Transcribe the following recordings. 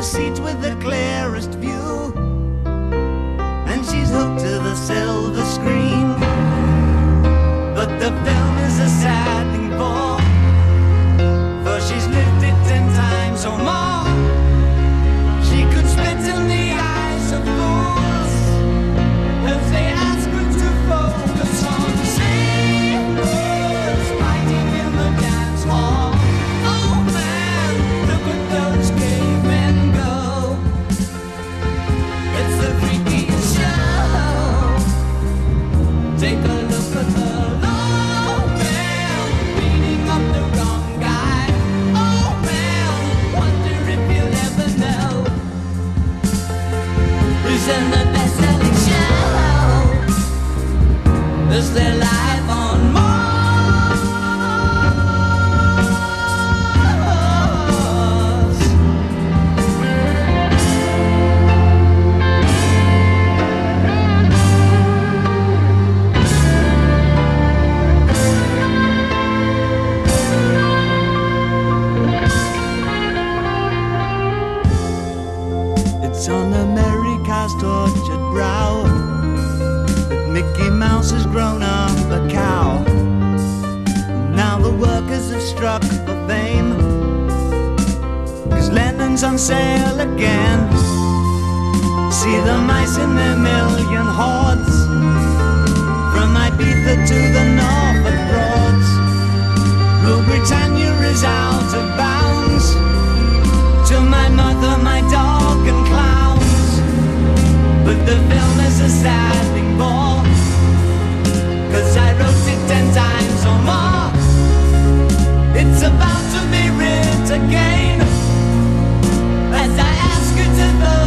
the seats with the clearest view. And she's hooked to the silver screen. But the their lives. On sale again. See the mice in their million hordes. From Ibiza to the Norfolk Broads. Rule Britannia is out of bounds. To my mother, my dog, and clowns. But the film is a sad thing more. Cause I wrote it ten times or more. It's about to be writ again remember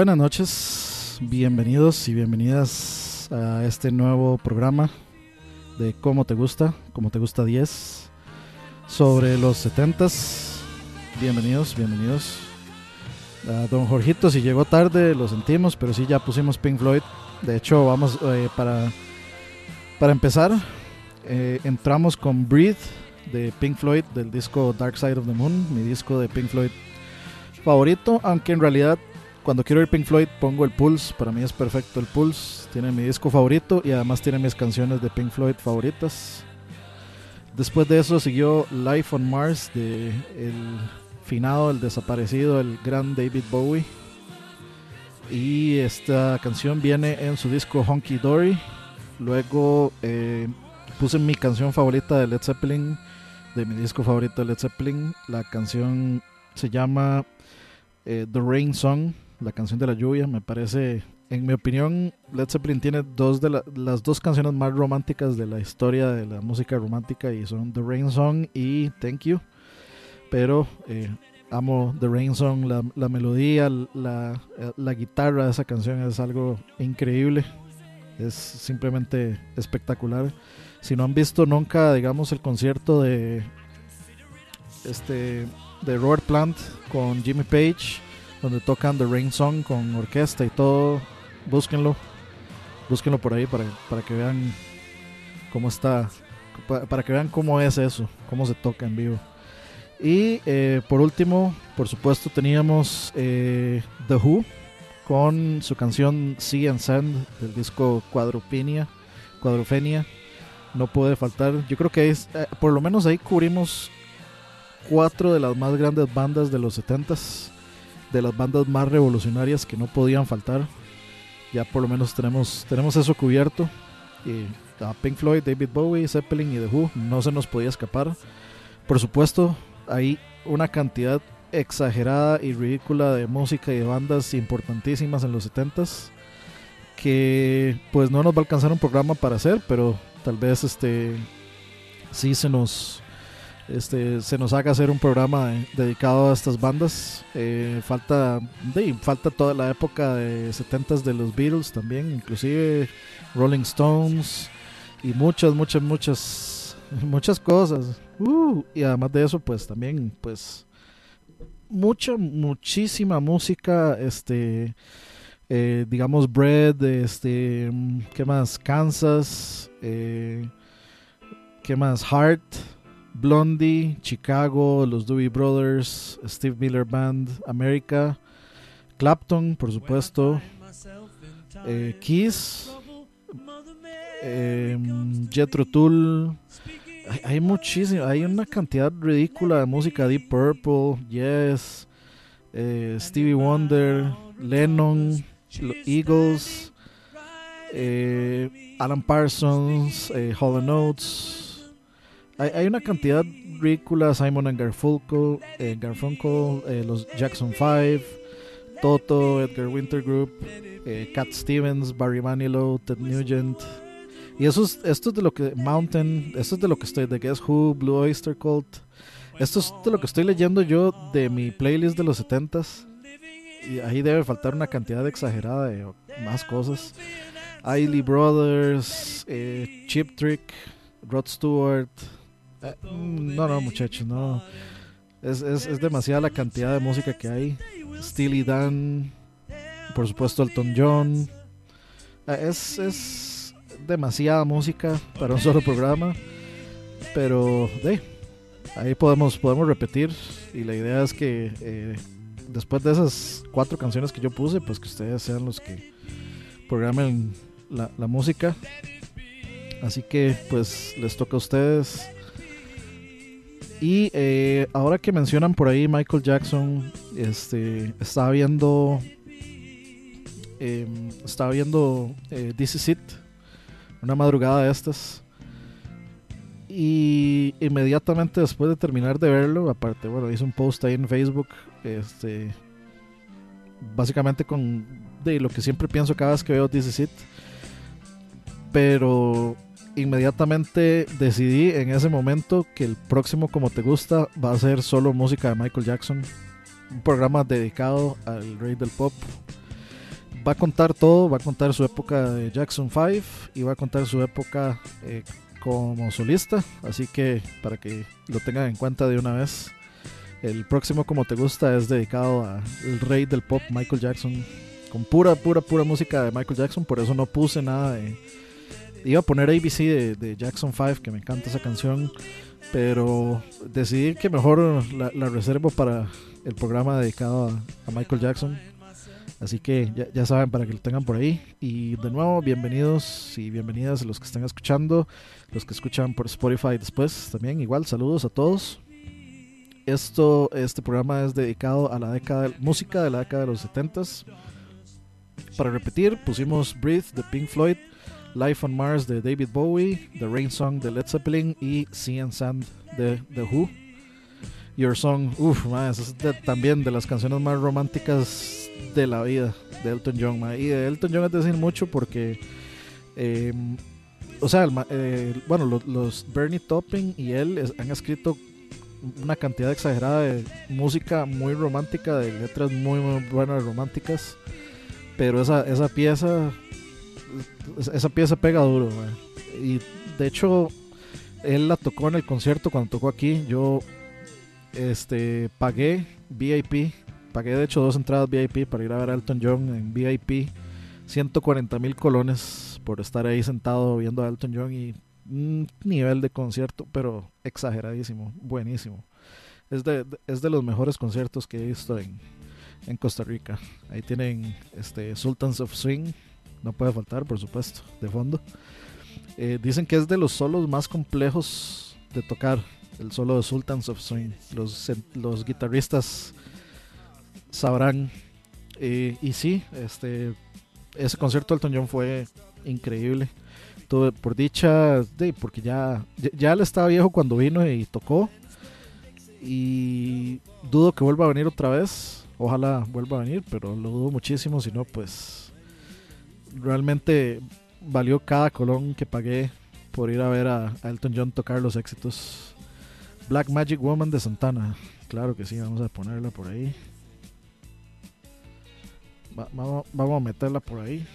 Buenas noches, bienvenidos y bienvenidas a este nuevo programa de Cómo te gusta, Cómo te gusta 10, sobre los 70s. Bienvenidos, bienvenidos. A don Jorgito, si llegó tarde, lo sentimos, pero sí ya pusimos Pink Floyd. De hecho, vamos eh, para, para empezar, eh, entramos con Breathe de Pink Floyd del disco Dark Side of the Moon, mi disco de Pink Floyd favorito, aunque en realidad cuando quiero ir Pink Floyd pongo el Pulse, para mí es perfecto el Pulse, tiene mi disco favorito y además tiene mis canciones de Pink Floyd favoritas. Después de eso siguió Life on Mars de el finado, el desaparecido, el gran David Bowie. Y esta canción viene en su disco Honky Dory. Luego eh, puse mi canción favorita de Led Zeppelin, de mi disco favorito de Led Zeppelin. La canción se llama eh, The Rain Song la canción de la lluvia. Me parece, en mi opinión, Led Zeppelin tiene dos de las dos canciones más románticas de la historia de la música romántica y son The Rain Song y Thank You. Pero eh, amo The Rain Song, la, melodía, la, la, guitarra de esa canción es algo increíble. Es simplemente espectacular. Si no han visto nunca, digamos, el concierto de este de Robert Plant con Jimmy Page donde tocan The Rain Song con orquesta y todo. Búsquenlo, búsquenlo por ahí para, para que vean cómo está, para, que vean cómo es eso, cómo se toca en vivo. Y eh, por último, por supuesto, teníamos eh, The Who con su canción Sea and Sand del disco Cuadrupenia, Cuadrofenia. No puede faltar. Yo creo que es, eh, por lo menos ahí cubrimos cuatro de las más grandes bandas de los 70s de las bandas más revolucionarias que no podían faltar. Ya por lo menos tenemos, tenemos eso cubierto. A Pink Floyd, David Bowie, Zeppelin y The Who no se nos podía escapar. Por supuesto, hay una cantidad exagerada y ridícula de música y de bandas importantísimas en los 70s que pues no nos va a alcanzar un programa para hacer, pero tal vez este sí se nos este, se nos haga hacer un programa dedicado a estas bandas. Eh, falta, falta toda la época de 70s de los Beatles también, inclusive Rolling Stones y muchas, muchas, muchas, muchas cosas. Uh, y además de eso, pues también, pues mucha, muchísima música, este, eh, digamos, Bread, este, ¿qué más? Kansas, eh, ¿qué más? Heart Blondie, Chicago, los Doobie Brothers, Steve Miller Band, America, Clapton, por supuesto, eh, Kiss, eh, Jethro Tull. Hay, muchísimo, hay una cantidad ridícula de música, Deep Purple, Yes, eh, Stevie Wonder, Lennon, Eagles, eh, Alan Parsons, Hall Notes hay, una cantidad ridícula, Simon and Garfunkel, eh, Garfunkel eh, los Jackson 5, Toto, Edgar Winter Group, eh, Cat Stevens, Barry Manilow, Ted Nugent. Y eso es, esto es de lo que Mountain, esto es de lo que estoy, de Guess Who, Blue Oyster Cult. Esto es de lo que estoy leyendo yo de mi playlist de los 70s. Y ahí debe faltar una cantidad exagerada de más cosas. Ailey Brothers, Chip Trick, Rod Stewart, eh, no, no, muchachos, no. Es, es, demasiada la cantidad de música que hay. Steely Dan, por supuesto Elton John. Eh, es, es demasiada música para un solo programa. Pero ahí podemos, podemos repetir. Y la idea es que eh, después de esas cuatro canciones que yo puse, pues que ustedes sean los que programen la, la música. Así que pues les toca a ustedes y eh, ahora que mencionan por ahí Michael Jackson, este, estaba viendo, em, estaba viendo eh, This Is It, una madrugada de estas. Y inmediatamente después de terminar de verlo, aparte, bueno, hice un post ahí en Facebook, este, básicamente con de lo que siempre pienso cada vez que veo This Is It. Pero inmediatamente decidí en ese momento que el próximo Como Te Gusta va a ser solo música de Michael Jackson. Un programa dedicado al rey del pop. va a contar todo, va a contar su época de Jackson 5 y va a contar su época eh, como solista, así que para que lo tengan en cuenta de una vez. El próximo como te gusta es dedicado al rey del pop Michael Jackson, con pura, pura, pura música de Michael Jackson, por eso no puse nada de... Iba a poner ABC de, Jackson 5, que me encanta esa canción, pero decidí que mejor la, reservo para el programa dedicado a, Michael Jackson. Así que ya, ya, saben para que lo tengan por ahí. Y de nuevo, bienvenidos y bienvenidas a los que están escuchando, los que escuchan por Spotify después también. Igual, saludos a todos. Esto, este programa es dedicado a la década, música de la década de los 70s. Para repetir, pusimos Breathe de Pink Floyd, Life on Mars de David Bowie, The Rain Song de Led Zeppelin y Sea and Sand de The Who. Your Song, uff, es de, también de las canciones más románticas de la vida de Elton John. Ma. Y de Elton John es decir mucho porque, eh, o sea, el, eh, bueno, los, los, Bernie Topping y él es, han escrito una cantidad exagerada de música muy romántica, de letras muy, muy buenas románticas. Pero esa, esa pieza, esa pieza pega duro. Y de hecho, él la tocó en el concierto cuando tocó aquí. Yo este pagué VIP pagué de hecho dos entradas VIP para ir a ver a Elton John en VIP 140 mil colones por estar ahí sentado viendo a Elton John y un nivel de concierto pero exageradísimo buenísimo. Es de, es de los mejores conciertos que he visto en, en Costa Rica. Ahí tienen este Sultans of Swing no puede faltar por supuesto de fondo eh, dicen que es de los solos más complejos de tocar el solo de Sultans of Swing. Los, los guitarristas sabrán. Eh, y sí, este, ese concierto de Elton John fue increíble. Tuve, por dicha, de, porque ya, ya él estaba viejo cuando vino y tocó. Y dudo que vuelva a venir otra vez. Ojalá vuelva a venir, pero lo dudo muchísimo. Si no, pues realmente valió cada colón que pagué por ir a ver a, Elton John tocar los éxitos Black Magic Woman de Santana. Claro que sí, vamos a ponerla por ahí. Va, vamos, vamos, a meterla por ahí.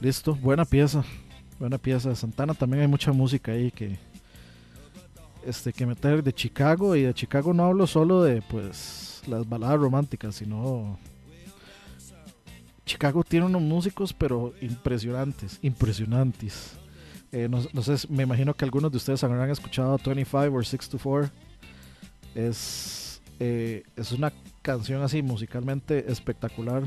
Listo, buena pieza. Buena pieza. Santana también hay mucha música ahí que este que meter de Chicago y de Chicago no hablo solo de pues las baladas románticas, sino Chicago tiene unos músicos, pero impresionantes, impresionantes. Eh, no, no, sé, me imagino que algunos de ustedes habrán escuchado 25 o 6 to 4. Es, eh, es una canción así musicalmente espectacular,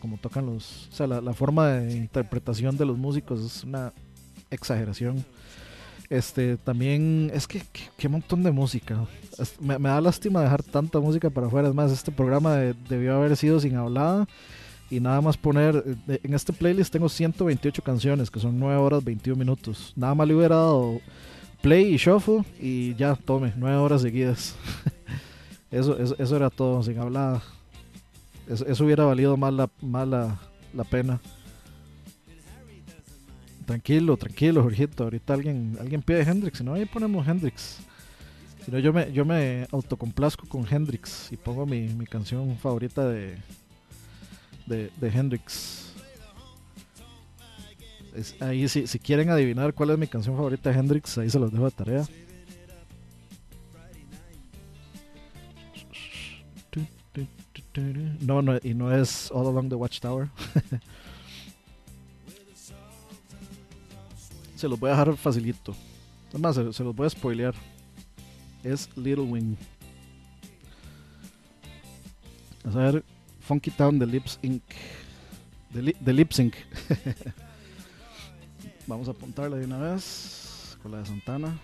como tocan los. O sea, la, la, forma de interpretación de los músicos es una exageración. Este, también es que qué montón de música. Me, da lástima dejar tanta música para afuera. Es más, este programa de, debió haber sido sin hablada y nada más poner, en este playlist tengo 128 canciones, que son 9 horas 21 minutos. Nada más le hubiera dado play y shuffle y ya, tome, 9 horas seguidas. eso, eso, era todo, sin hablar. Eso, eso hubiera valido más la, más la, la, pena. Tranquilo, tranquilo, Jorgito. Ahorita alguien, alguien pide Hendrix, si no, ahí ponemos Hendrix. Si no, yo me, yo me autocomplazco con Hendrix y pongo mi, mi canción favorita de, de, de Hendrix. Es, ahí si, si, quieren adivinar cuál es mi canción favorita de Hendrix, ahí se los dejo de tarea. No, no, y no es All Along the Watchtower. se los voy a dejar facilito. Además, se, se los voy a spoilear. Es Little Wing. A ver, Funky Town de Lips Inc. De, li, de Lip Sync. Vamos a apuntarla de una vez con la de Santana.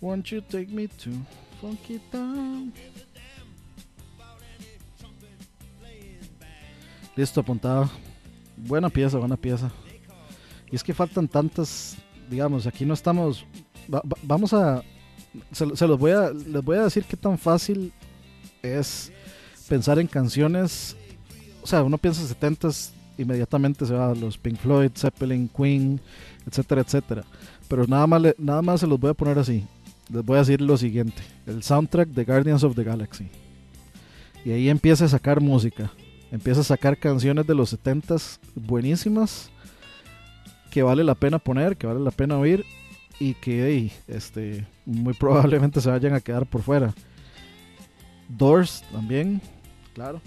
Won't you take me to Funky Town? Listo, apuntado. Buena pieza, buena pieza. Y es que faltan tantas, digamos, aquí no estamos va, va, vamos a se, se, los voy a les voy a decir qué tan fácil es pensar en canciones o sea uno piensa 70s inmediatamente se va a los Pink Floyd, Zeppelin, Queen, etcétera, etcétera. Pero nada más, nada más se los voy a poner así. Les voy a decir lo siguiente: el soundtrack de Guardians of the Galaxy. Y ahí empieza a sacar música. Empieza a sacar canciones de los 70s buenísimas que vale la pena poner, que vale la pena oír y que ey, este, muy probablemente se vayan a quedar por fuera. Doors también, claro.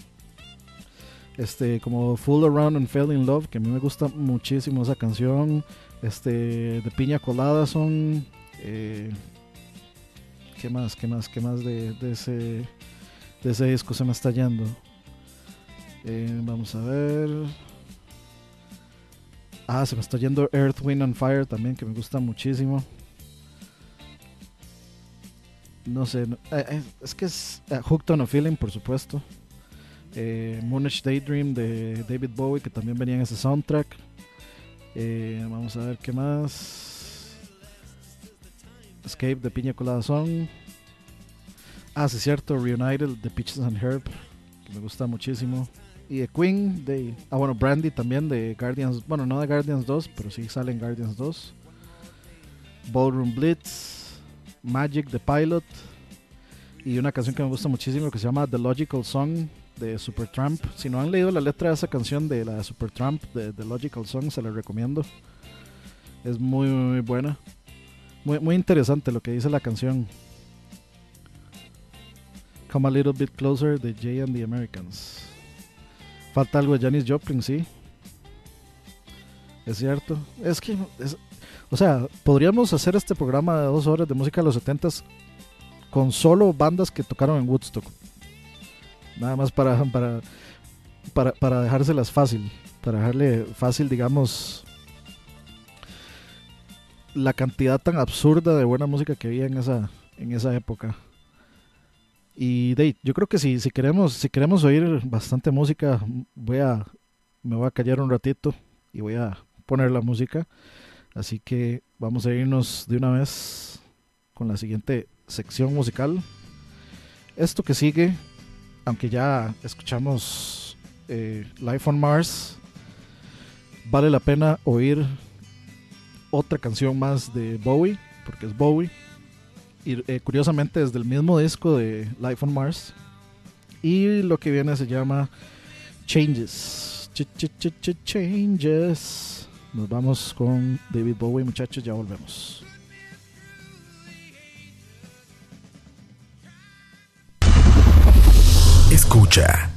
Este, como Fool Around and Fell in Love, que a mí me gusta muchísimo esa canción. Este, de Piña Colada son. eh, ¿Qué más? ¿Qué más? ¿Qué más de, de ese, de ese disco se me está yendo? Eh, vamos a ver. Ah, se me está yendo Earth, Wind and Fire también, que me gusta muchísimo. No sé, no- eh, eh, es que es eh, Hooked on a Feeling, por supuesto. Moonish Daydream de David Bowie, que también venía en ese soundtrack. Vamos a ver qué más. Escape de Piña Colada Song. Ah, sí, cierto, Reunited de Peaches and Herb, que me gusta muchísimo. Y de Queen, de. Ah, bueno, Brandy también de Guardians. Bueno, no de Guardians 2, pero sí sale en Guardians 2. Ballroom Blitz. Magic the Pilot. Y una canción que me gusta muchísimo que se llama The Logical Song de Supertramp. Si no han leído la letra de esa canción de la Supertramp de The Logical Song, se la recomiendo. Es muy, muy, muy buena. Muy, muy interesante lo que dice la canción. Come a Little Bit Closer de Jay and the Americans. Falta algo de Janis Joplin, sí. Es cierto. Es que, es- o sea, podríamos hacer este programa de dos horas de música de los 70s con solo bandas que tocaron en Woodstock. Nada más para, para, para, para dejárselas fácil. Para dejarle fácil, digamos, la cantidad tan absurda de buena música que había en esa, en esa época. Y ahí, yo creo que si, si queremos, si queremos oír bastante música, voy a, me voy a callar un ratito y voy a poner la música. Así que vamos a irnos de una vez con la siguiente sección musical. Esto que sigue, aunque ya escuchamos eh, Life on Mars, vale la pena oír otra canción más de Bowie, porque es Bowie. Y eh, curiosamente es del mismo disco de Life on Mars. Y lo que viene se llama Changes. Ch -ch -ch -ch Changes. Nos vamos con David Bowie, muchachos, ya volvemos. Escucha.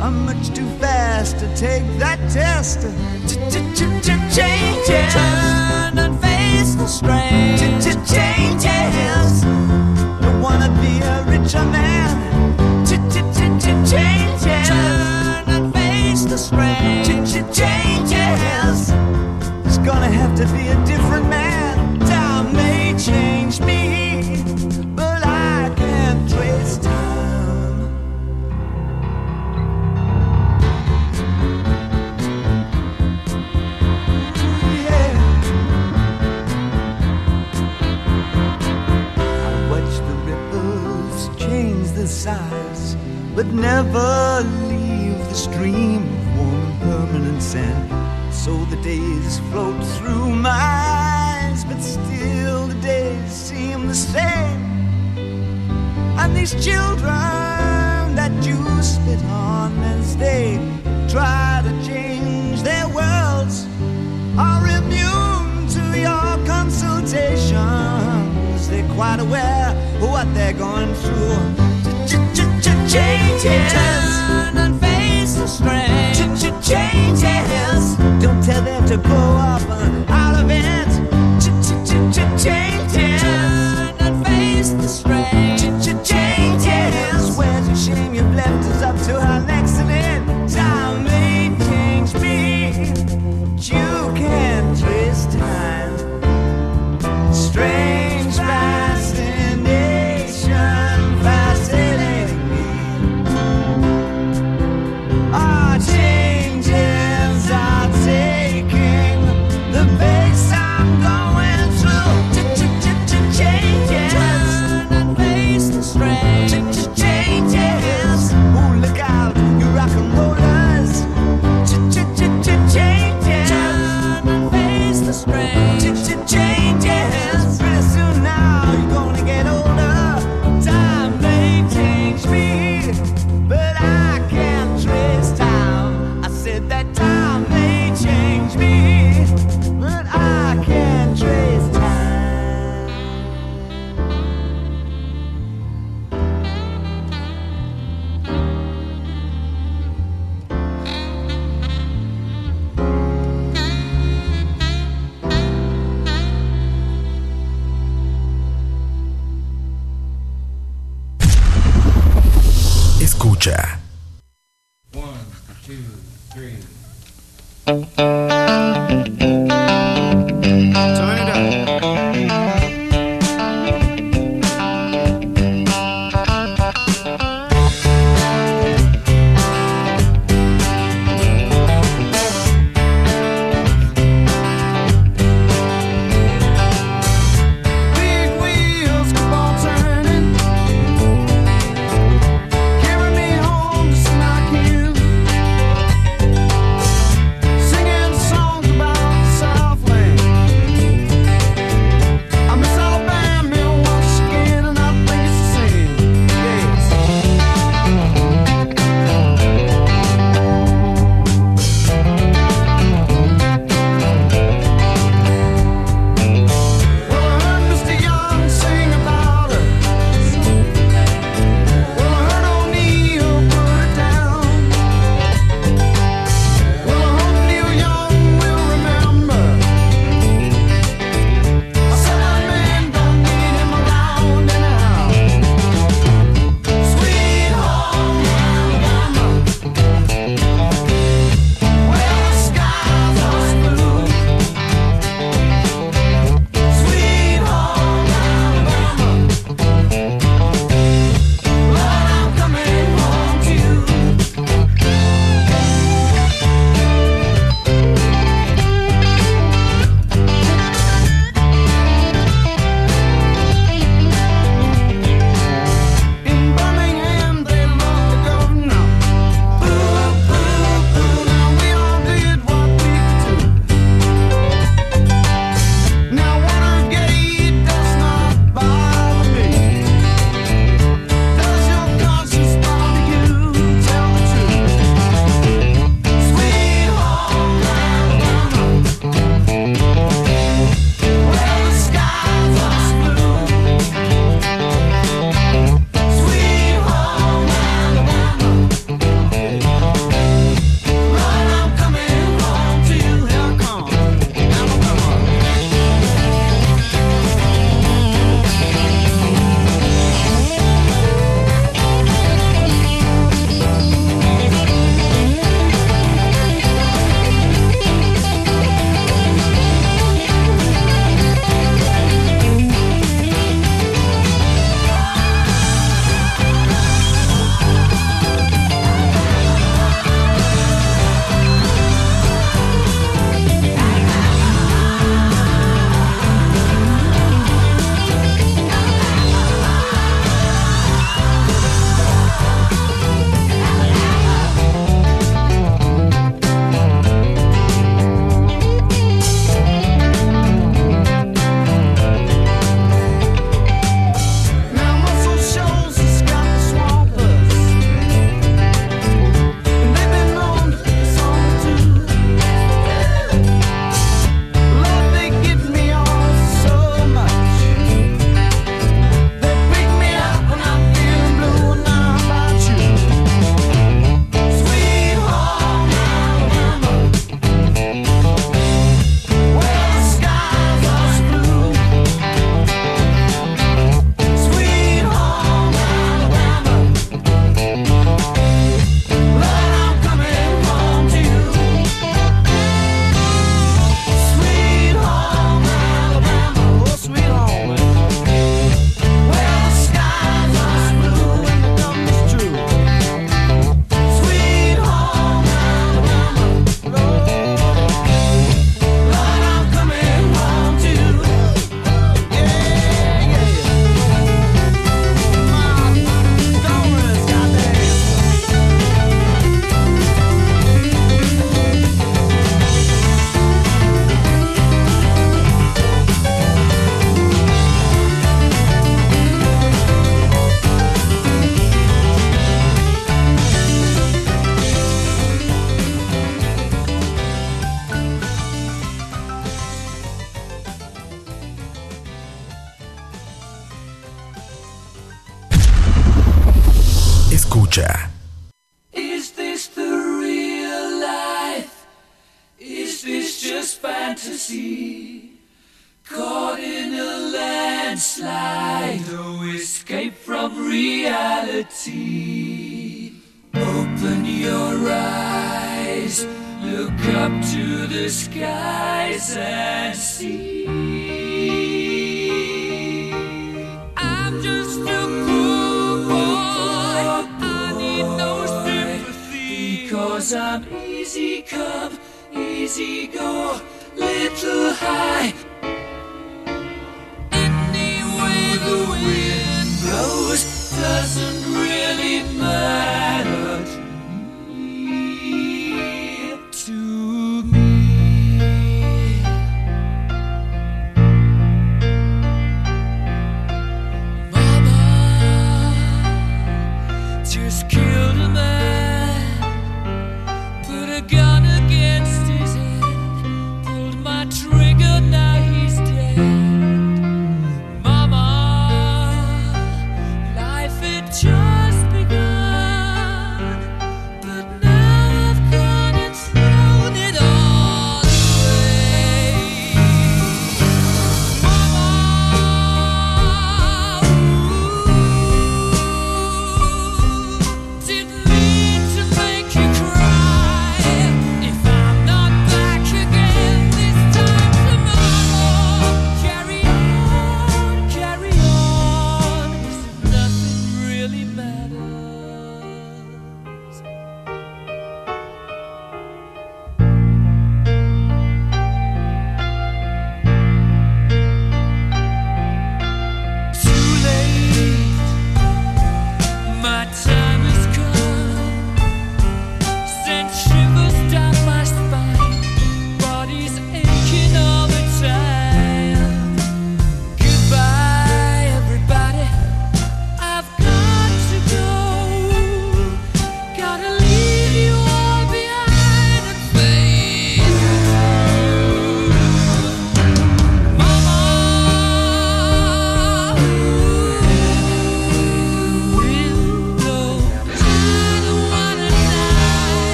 I'm much too fast to take that test. Changes. Turn and face the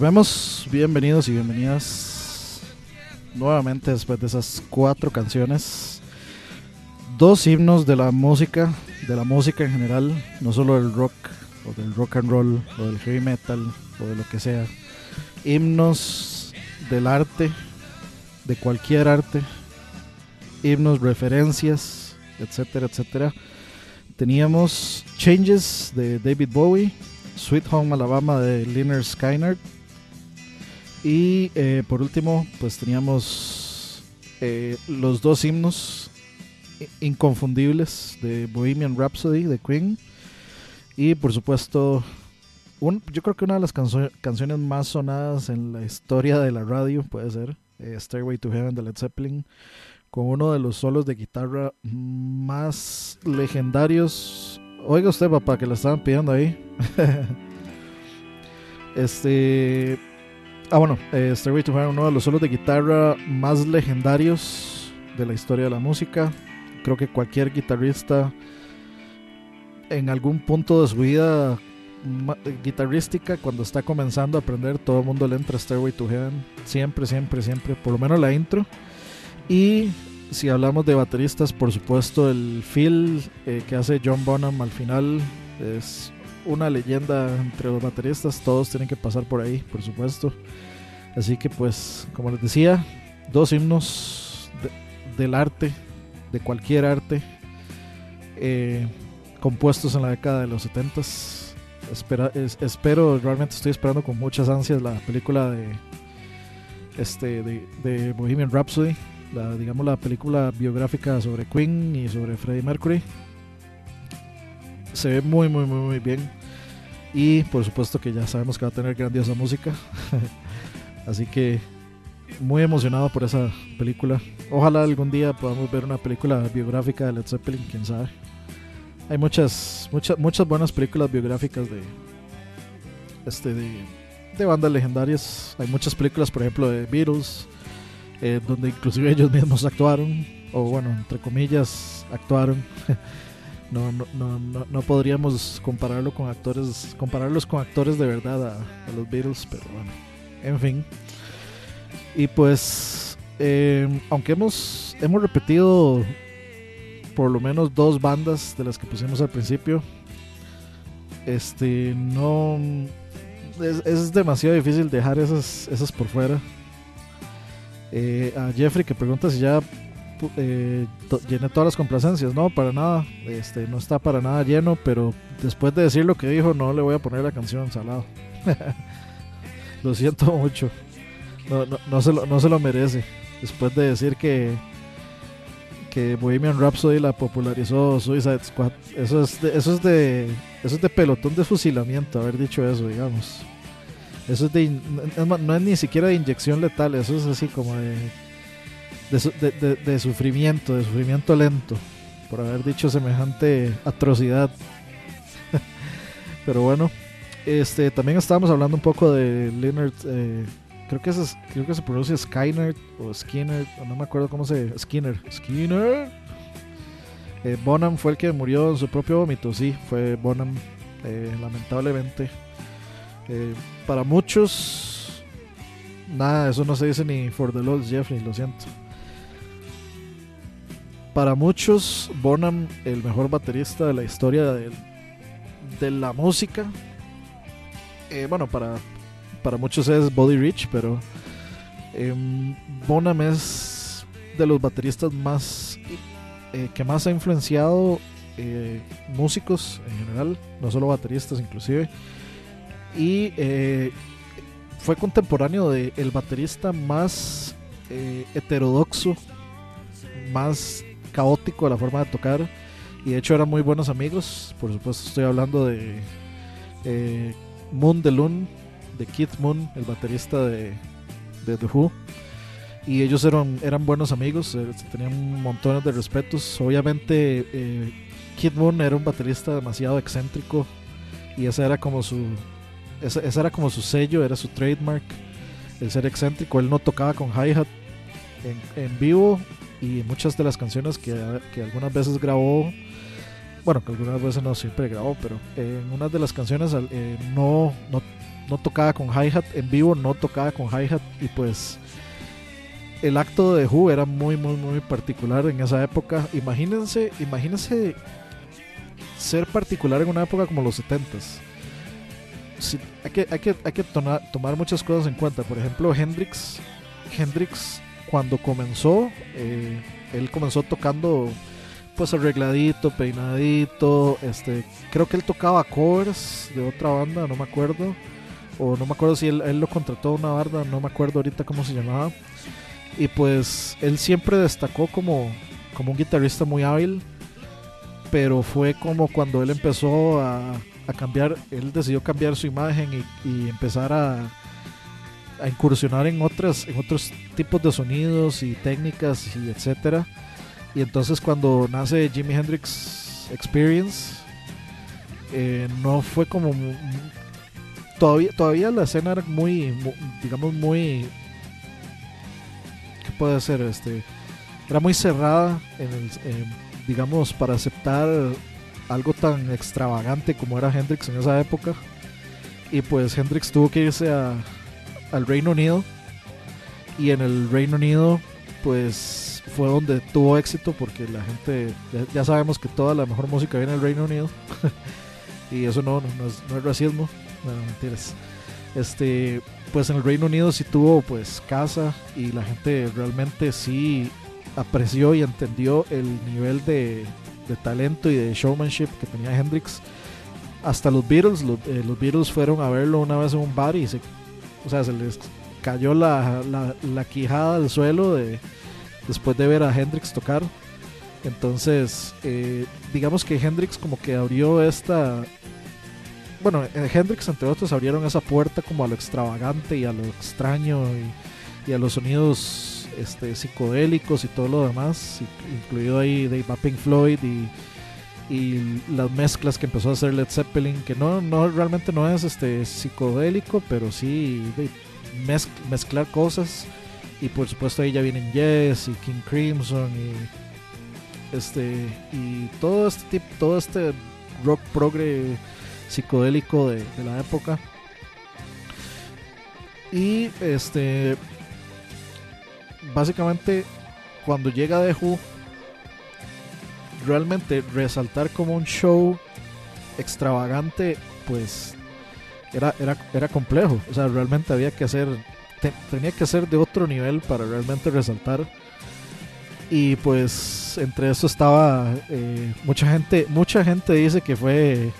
Volvemos, bienvenidos y bienvenidas nuevamente después de esas cuatro canciones. Dos himnos de la música, de la música en general, no solo del rock o del rock and roll o del heavy metal o de lo que sea. Himnos del arte, de cualquier arte, himnos, referencias, etcétera, etcétera. Teníamos Changes de David Bowie, Sweet Home Alabama de Leonard Skyner y eh, por último, pues teníamos eh, los dos himnos inconfundibles de Bohemian Rhapsody de Queen. Y por supuesto, un, yo creo que una de las canso- canciones más sonadas en la historia de la radio puede ser eh, Stairway to Heaven de Led Zeppelin, con uno de los solos de guitarra más legendarios. Oiga usted, papá, que la estaban pidiendo ahí. este. Ah, bueno, eh, Stairway to Heaven, uno de los solos de guitarra más legendarios de la historia de la música. Creo que cualquier guitarrista en algún punto de su vida ma- guitarrística, cuando está comenzando a aprender, todo el mundo le entra Stairway to Heaven. Siempre, siempre, siempre. Por lo menos la intro. Y si hablamos de bateristas, por supuesto, el feel eh, que hace John Bonham al final es una leyenda entre los bateristas. Todos tienen que pasar por ahí, por supuesto. Así que, pues, como les decía, dos himnos de- del arte, de cualquier arte, eh, compuestos en la década de los 70 Espera, es- espero, realmente estoy esperando con muchas ansias la película de este de, de Bohemian Rhapsody, la digamos la película biográfica sobre Queen y sobre Freddie Mercury. Se ve muy muy muy muy bien y por supuesto que ya sabemos que va a tener grandiosa música. Así que muy emocionado por esa película. Ojalá algún día podamos ver una película biográfica de Led Zeppelin, quién sabe. Hay muchas, muchas, muchas buenas películas biográficas de, este, de, de bandas legendarias. Hay muchas películas, por ejemplo, de Beatles, eh, donde inclusive ellos mismos actuaron, o bueno, entre comillas, actuaron. no, no, no, no, podríamos compararlo con actores, compararlos con actores de verdad a, a los Beatles, pero bueno, en fin. Y pues, eh, aunque hemos, hemos repetido por lo menos dos bandas de las que pusimos al principio. Este, no. Es, es demasiado difícil dejar esas, esas por fuera. Eh, a Jeffrey que pregunta si ya eh, llené todas las complacencias. No, para nada. Este, no está para nada lleno, pero después de decir lo que dijo, no le voy a poner la canción salado. lo siento mucho. No, no, no se lo, no se lo merece. Después de decir que que Bohemian Rhapsody la popularizó Suicide Squad. Eso es de, eso es de eso es de pelotón de fusilamiento haber dicho eso, digamos. Eso es de más, no es ni siquiera de inyección letal, eso es así como de de, de- de- sufrimiento, de sufrimiento lento por haber dicho semejante atrocidad. Pero bueno, este también estábamos hablando un poco de Leonard eh, creo que, es, creo que se pronuncia Skyner o Skinner, no me acuerdo cómo se. Skinner. Skinner. Eh, Bonham fue el que murió en su propio vómito, sí, fue Bonham, eh, lamentablemente. Eh, para muchos, nada, eso no se dice ni for the Lord Jeffrey, lo siento. Para muchos, Bonham, el mejor baterista de la historia de, de la música. Eh, bueno, para, para muchos es Body Rich, pero em, Bonham es de los bateristas más eh, que más ha influenciado eh, músicos en general, no solo bateristas inclusive, y fue contemporáneo de el baterista más heterodoxo, más caótico de la forma de tocar, y de hecho eran muy buenos amigos, por supuesto estoy hablando de eh, Moon DeLune, de Keith Moon, el baterista de, de The Who. Y ellos eran, eran buenos amigos, eh, tenían montones de respetos. Obviamente, eh, Keith Moon era un baterista demasiado excéntrico y ese era como su, era como su sello, era su trademark. el ser excéntrico. Él no tocaba con hi-hat en, en vivo y muchas de las canciones que, que algunas veces grabó bueno, que algunas veces no siempre grabó, pero en una de las canciones eh, no, no, no, tocaba con hi-hat en vivo, no tocaba con hi-hat y pues el acto de Who era muy, muy, muy particular en esa época. Imagínense, imagínense ser particular en una época como los 70s. hay que, hay que, hay que tomar muchas cosas en cuenta. Por ejemplo, Hendrix, Hendrix cuando comenzó, eh, él comenzó tocando pues arregladito, peinadito, este, creo que él tocaba covers de otra banda, no me acuerdo, o no me acuerdo si él, él lo contrató a una banda, no me acuerdo ahorita cómo se llamaba, y pues él siempre destacó como, como un guitarrista muy hábil, pero fue como cuando él empezó a, cambiar, él decidió cambiar su imagen y empezar a, a incursionar en otras en otros tipos de sonidos y técnicas y etcétera y entonces cuando nace Jimi Hendrix Experience, eh, no fue como... Todavía, todavía la escena era muy, digamos, muy... ¿Qué puede ser? Este, era muy cerrada, en digamos, para aceptar algo tan extravagante como era Hendrix en esa época. Y pues Hendrix tuvo que irse a, al Reino Unido. Y en el Reino Unido, pues fue donde tuvo éxito porque la gente, ya, sabemos que toda la mejor música viene del Reino Unido y eso no, no, es, racismo, no, mentiras. Este, pues en el Reino Unido sí tuvo pues casa y la gente realmente sí apreció y entendió el nivel de, talento y de showmanship que tenía Hendrix. Hasta los Beatles, eh, los, Beatles fueron a verlo una vez en un bar y se, o sea, se les cayó la, la, la quijada al suelo de, después de ver a Hendrix tocar. Entonces, eh, digamos que Hendrix como que abrió esta... Bueno, eh, Hendrix entre otros abrieron esa puerta como a lo extravagante y a lo extraño y, a los sonidos este, psicodélicos y todo lo demás, incluido ahí de Pink Floyd y, las mezclas que empezó a hacer Led Zeppelin, que no, no realmente no es este psicodélico, pero sí de mezclar cosas y por supuesto ahí ya vienen Yes y King Crimson y este y todo este tipo, todo este rock progre psicodélico de, la época. Y este básicamente cuando llega The Who realmente resaltar como un show extravagante pues era, era, era complejo. O sea, realmente había que hacer tenía que ser de otro nivel para realmente resaltar. Y pues entre eso estaba eh, mucha gente, mucha gente dice que fue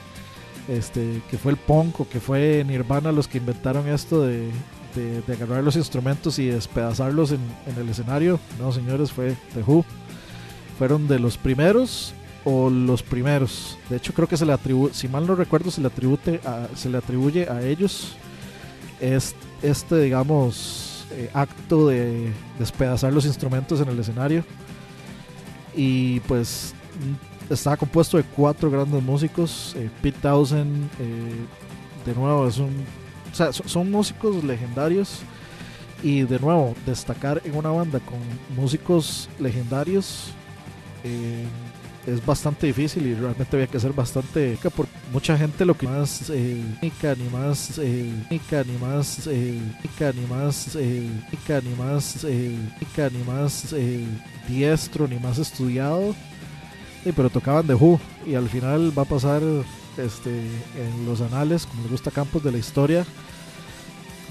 este que fue el punk o que fue Nirvana los que inventaron esto de, de, agarrar los instrumentos y despedazarlos en, en, el escenario. No, señores, fue The Who. Fueron de los primeros o los primeros. De hecho, creo que se le atribuye, si mal no recuerdo, se le, atribuye a, se le atribuye a ellos. Este este, digamos, eh, acto de despedazar los instrumentos en el escenario. Y pues mm, estaba compuesto de cuatro grandes músicos. Eh, Pete Townsend, eh, de nuevo, es un. Son, músicos legendarios. Y de nuevo, destacar en una banda con músicos legendarios es bastante difícil y realmente había que ser bastante por mucha gente lo que más eh, ni más eh, ni más eh, ni más eh, ni más eh, ni más eh, diestro ni más estudiado. Pero tocaban de Who y al final va a pasar este en los anales como le gusta Campos de la historia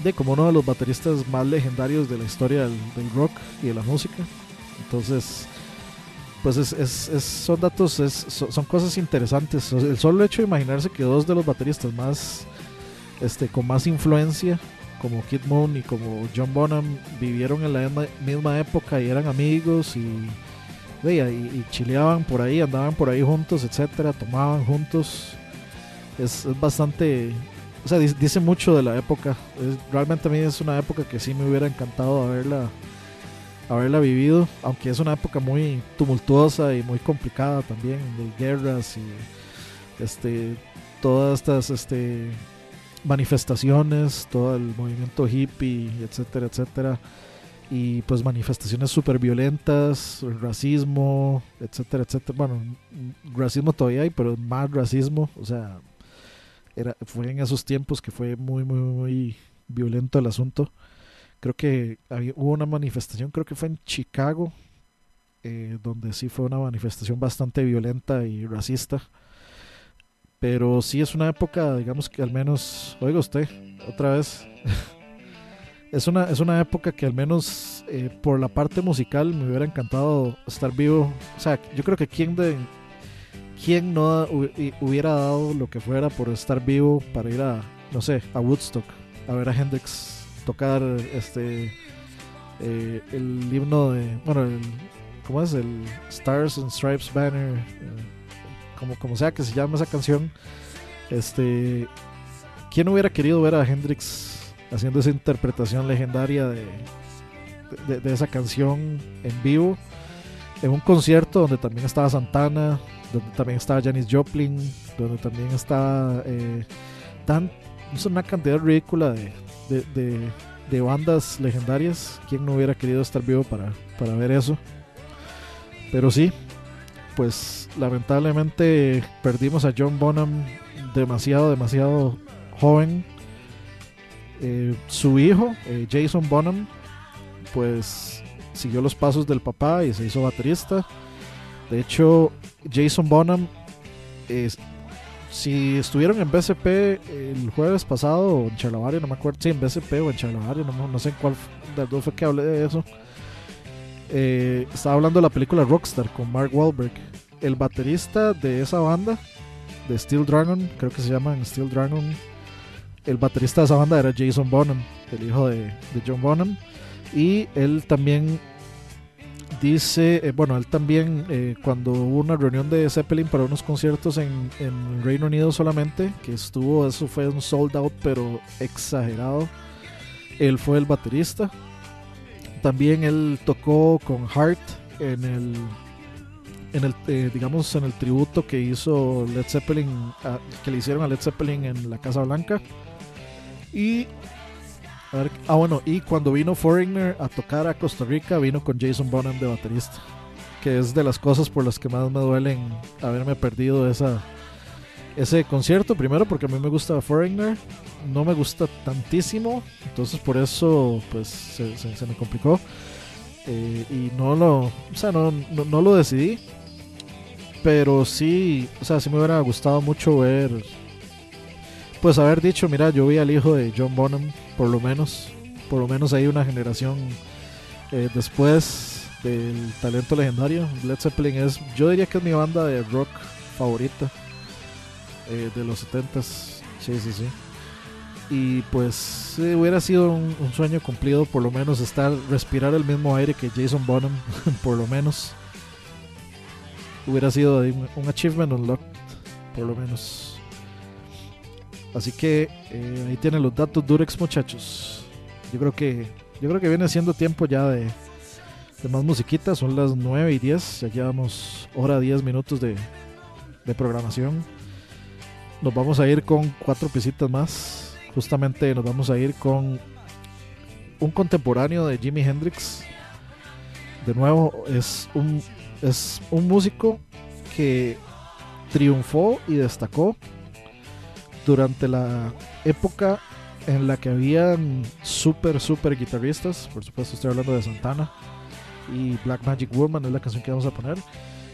de como uno de los bateristas más legendarios de la historia del, del rock y de la música. Entonces pues es, es, son datos, es, son cosas interesantes. El solo hecho de imaginarse que dos de los bateristas más, este, con más influencia, como Kid Moon y como John Bonham, vivieron en la misma época y eran amigos y, y, chileaban por ahí, andaban por ahí juntos, etcétera, tomaban juntos. Es, bastante, o sea, dice mucho de la época. realmente a mí es una época que sí me hubiera encantado haberla haberla vivido, aunque es una época muy tumultuosa y muy complicada también, de guerras y este todas estas este manifestaciones, todo el movimiento hippie, etcétera, etcétera. Y pues manifestaciones súper violentas, racismo, etcétera, etcétera. Bueno, racismo todavía hay, pero más racismo. O sea, era, fue en esos tiempos que fue muy, muy, muy violento el asunto. Creo que había, hubo una manifestación, creo que fue en Chicago, eh, donde sí fue una manifestación bastante violenta y racista. Pero sí es una época, digamos que al menos, oiga usted, otra vez, es, una, es una época que al menos eh, por la parte musical me hubiera encantado estar vivo. O sea, yo creo que quien, de, quien no hubiera dado lo que fuera por estar vivo para ir a, no sé, a Woodstock, a ver a Hendrix tocar este eh, el himno de, bueno, el, ¿cómo es? El Stars and Stripes Banner, eh, como, como sea que se llame esa canción. Este, ¿quién hubiera querido ver a Hendrix haciendo esa interpretación legendaria de, de, esa canción en vivo? En un concierto donde también estaba Santana, donde también estaba Janis Joplin, donde también estaba eh, tan, es una cantidad ridícula de, de, de, bandas legendarias. ¿Quién no hubiera querido estar vivo para, para ver eso? Pero sí, pues lamentablemente perdimos a John Bonham demasiado, demasiado joven. Eh, su hijo, eh, Jason Bonham, pues siguió los pasos del papá y se hizo baterista. De hecho, Jason Bonham, si estuvieron en BCP el jueves pasado o en Charlavario, no me acuerdo, si en BCP o en Charlavario, no, no sé en cuál de dos fue que hablé de eso eh, estaba hablando de la película Rockstar con Mark Wahlberg. El baterista de esa banda, de Steel Dragon, creo que se llama Steel Dragon, el baterista de esa banda era Jason Bonham, el hijo de, John Bonham. Y él también dice, eh, bueno, él también eh, cuando hubo una reunión de Zeppelin para unos conciertos en, en, Reino Unido solamente, que estuvo, eso fue un sold out pero exagerado, él fue el baterista también él tocó con Hart en el, en el eh, digamos, en el tributo que hizo Led Zeppelin, que le hicieron a Led Zeppelin en la Casa Blanca. Y ah, bueno, y cuando vino Foreigner a tocar a Costa Rica, vino con Jason Bonham de baterista. Que es de las cosas por las que más me duelen haberme perdido esa, ese concierto. Primero porque a mí me gusta Foreigner, no me gusta tantísimo, entonces por eso pues se, me complicó. Eh, y no lo, o sea, no, no, lo decidí. Pero sí, o sea, sí me hubiera gustado mucho ver, pues haber dicho, mira, yo vi al hijo de John Bonham, por lo menos, por lo menos hay una generación eh, después del talento legendario. Led Zeppelin es, yo diría que es mi banda de rock favorita eh, de los 70s. Sí, sí, sí. Y pues hubiera sido un, sueño cumplido, por lo menos estar, respirar el mismo aire que Jason Bonham, por lo menos. Hubiera sido un, achievement unlocked, por lo menos. Así que eh, ahí tienen los datos Durex, muchachos. Yo creo que yo creo que viene siendo tiempo ya de, más musiquita. Son las 9 y 10. Ya llevamos hora 10 minutos de, programación. Nos vamos a ir con cuatro pisitas más justamente nos vamos a ir con un contemporáneo de Jimi Hendrix. De nuevo, es un, es un músico que triunfó y destacó durante la época en la que habían super, super guitarristas. Por supuesto, estoy hablando de Santana y Black Magic Woman es la canción que vamos a poner.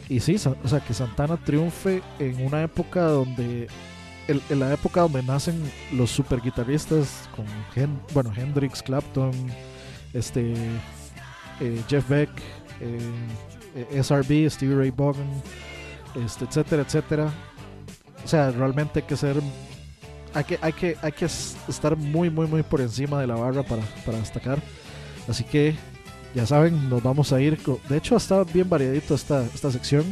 Y sí, o sea, que Santana triunfe en una época donde en la época donde nacen los super guitarristas con bueno Hendrix, Clapton, este eh, Jeff Beck, eh, SRB, Stevie Ray Vaughan, este, etcétera, etcétera. O sea, realmente hay que ser hay que, hay que, hay que estar muy, muy, muy por encima de la barra para, para destacar. Así que ya saben, nos vamos a ir. de hecho, está bien variadito esta, esta sección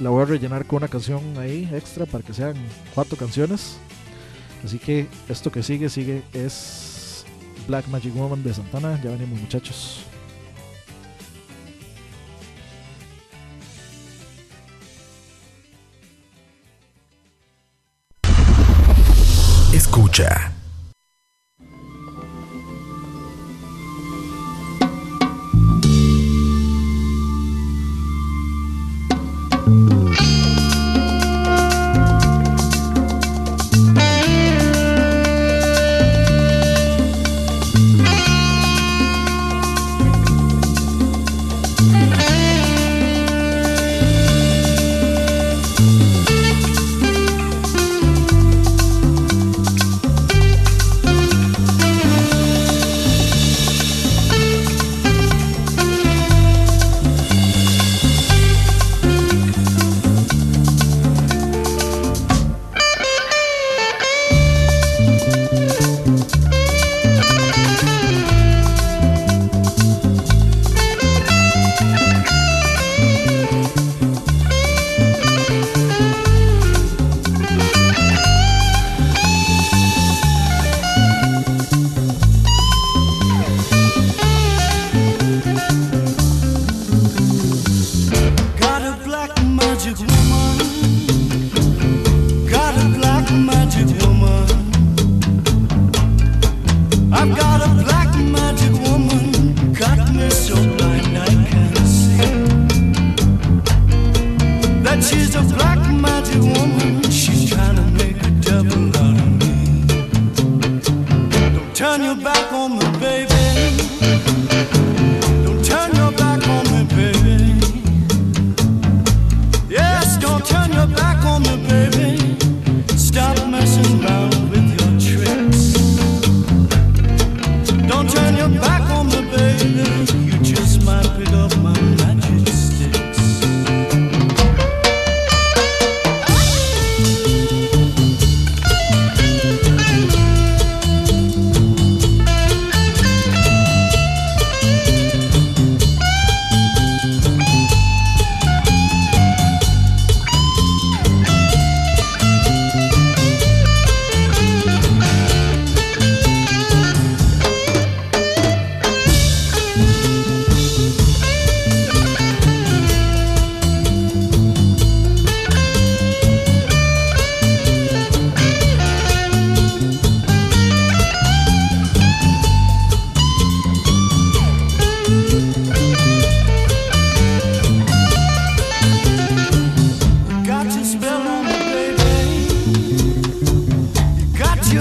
la voy a rellenar con una canción ahí extra para que sean cuatro canciones. Así que esto que sigue, sigue es Black Magic Woman de Santana. Ya venimos muchachos. Escucha.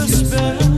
your spell.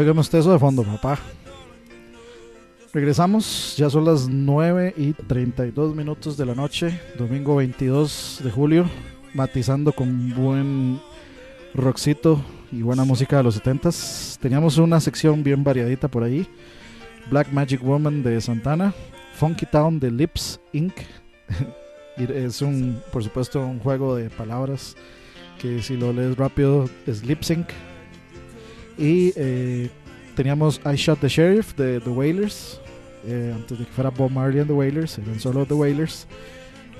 Oigan usted eso de fondo, papá. Regresamos, ya son las 9 y 32 minutos de la noche, domingo 22 de julio, matizando con buen rockcito y buena música de los 70s. Teníamos una sección bien variadita por ahí. Black Magic Woman de Santana, Funky Town de Lips Inc. Es un, por supuesto, un juego de palabras que si lo lees rápido es lip sync. Y eh, teníamos I Shot the Sheriff de The Wailers. eh, antes de que fuera Bob Marley and The Wailers, eran solo The Wailers.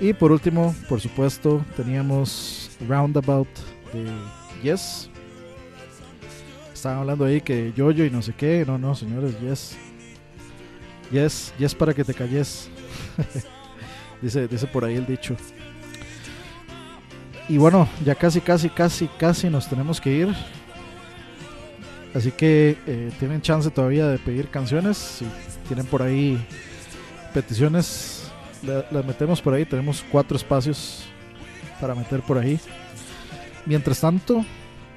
Y por último, por supuesto, teníamos Roundabout de Yes. Estaban hablando ahí que Yoyo y no sé qué. No, no, señores, Yes. Yes, Yes para que te calles. dice, dice por ahí el dicho. Y bueno, ya casi, casi, casi, casi nos tenemos que ir. Así que eh, tienen chance todavía de pedir canciones. Si tienen por ahí peticiones, la- las metemos por ahí. Tenemos cuatro espacios para meter por ahí. Mientras tanto,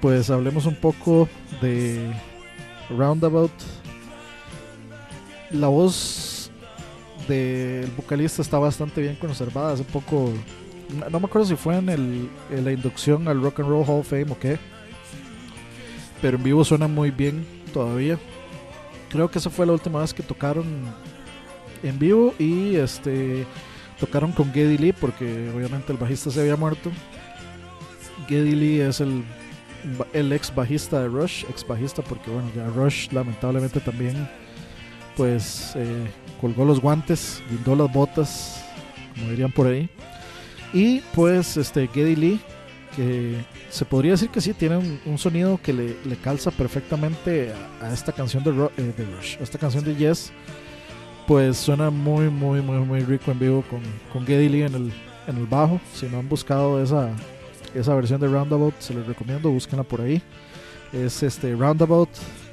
pues hablemos un poco de Roundabout. La voz del vocalista está bastante bien conservada. Hace poco, no, me acuerdo si fue en, el, la inducción al Rock and Roll Hall of Fame o qué, pero en vivo suena muy bien todavía. Creo que esa fue la última vez que tocaron en vivo y este tocaron con Geddy Lee porque obviamente el bajista se había muerto. Geddy Lee es el, el ex bajista de Rush, ex bajista porque bueno, ya Rush lamentablemente también pues eh, colgó los guantes, guindó las botas, como dirían por ahí. Y pues este Geddy Lee, que se podría decir que sí, tiene un, un sonido que le, le calza perfectamente a, a esta canción de, Ro- eh, de Rush, a esta canción de Yes. Pues suena muy, muy, muy, muy rico en vivo con, con Geddy Lee en el, en el bajo. Si no han buscado esa, esa versión de Roundabout, se les recomiendo, búsquenla por ahí. Es este Roundabout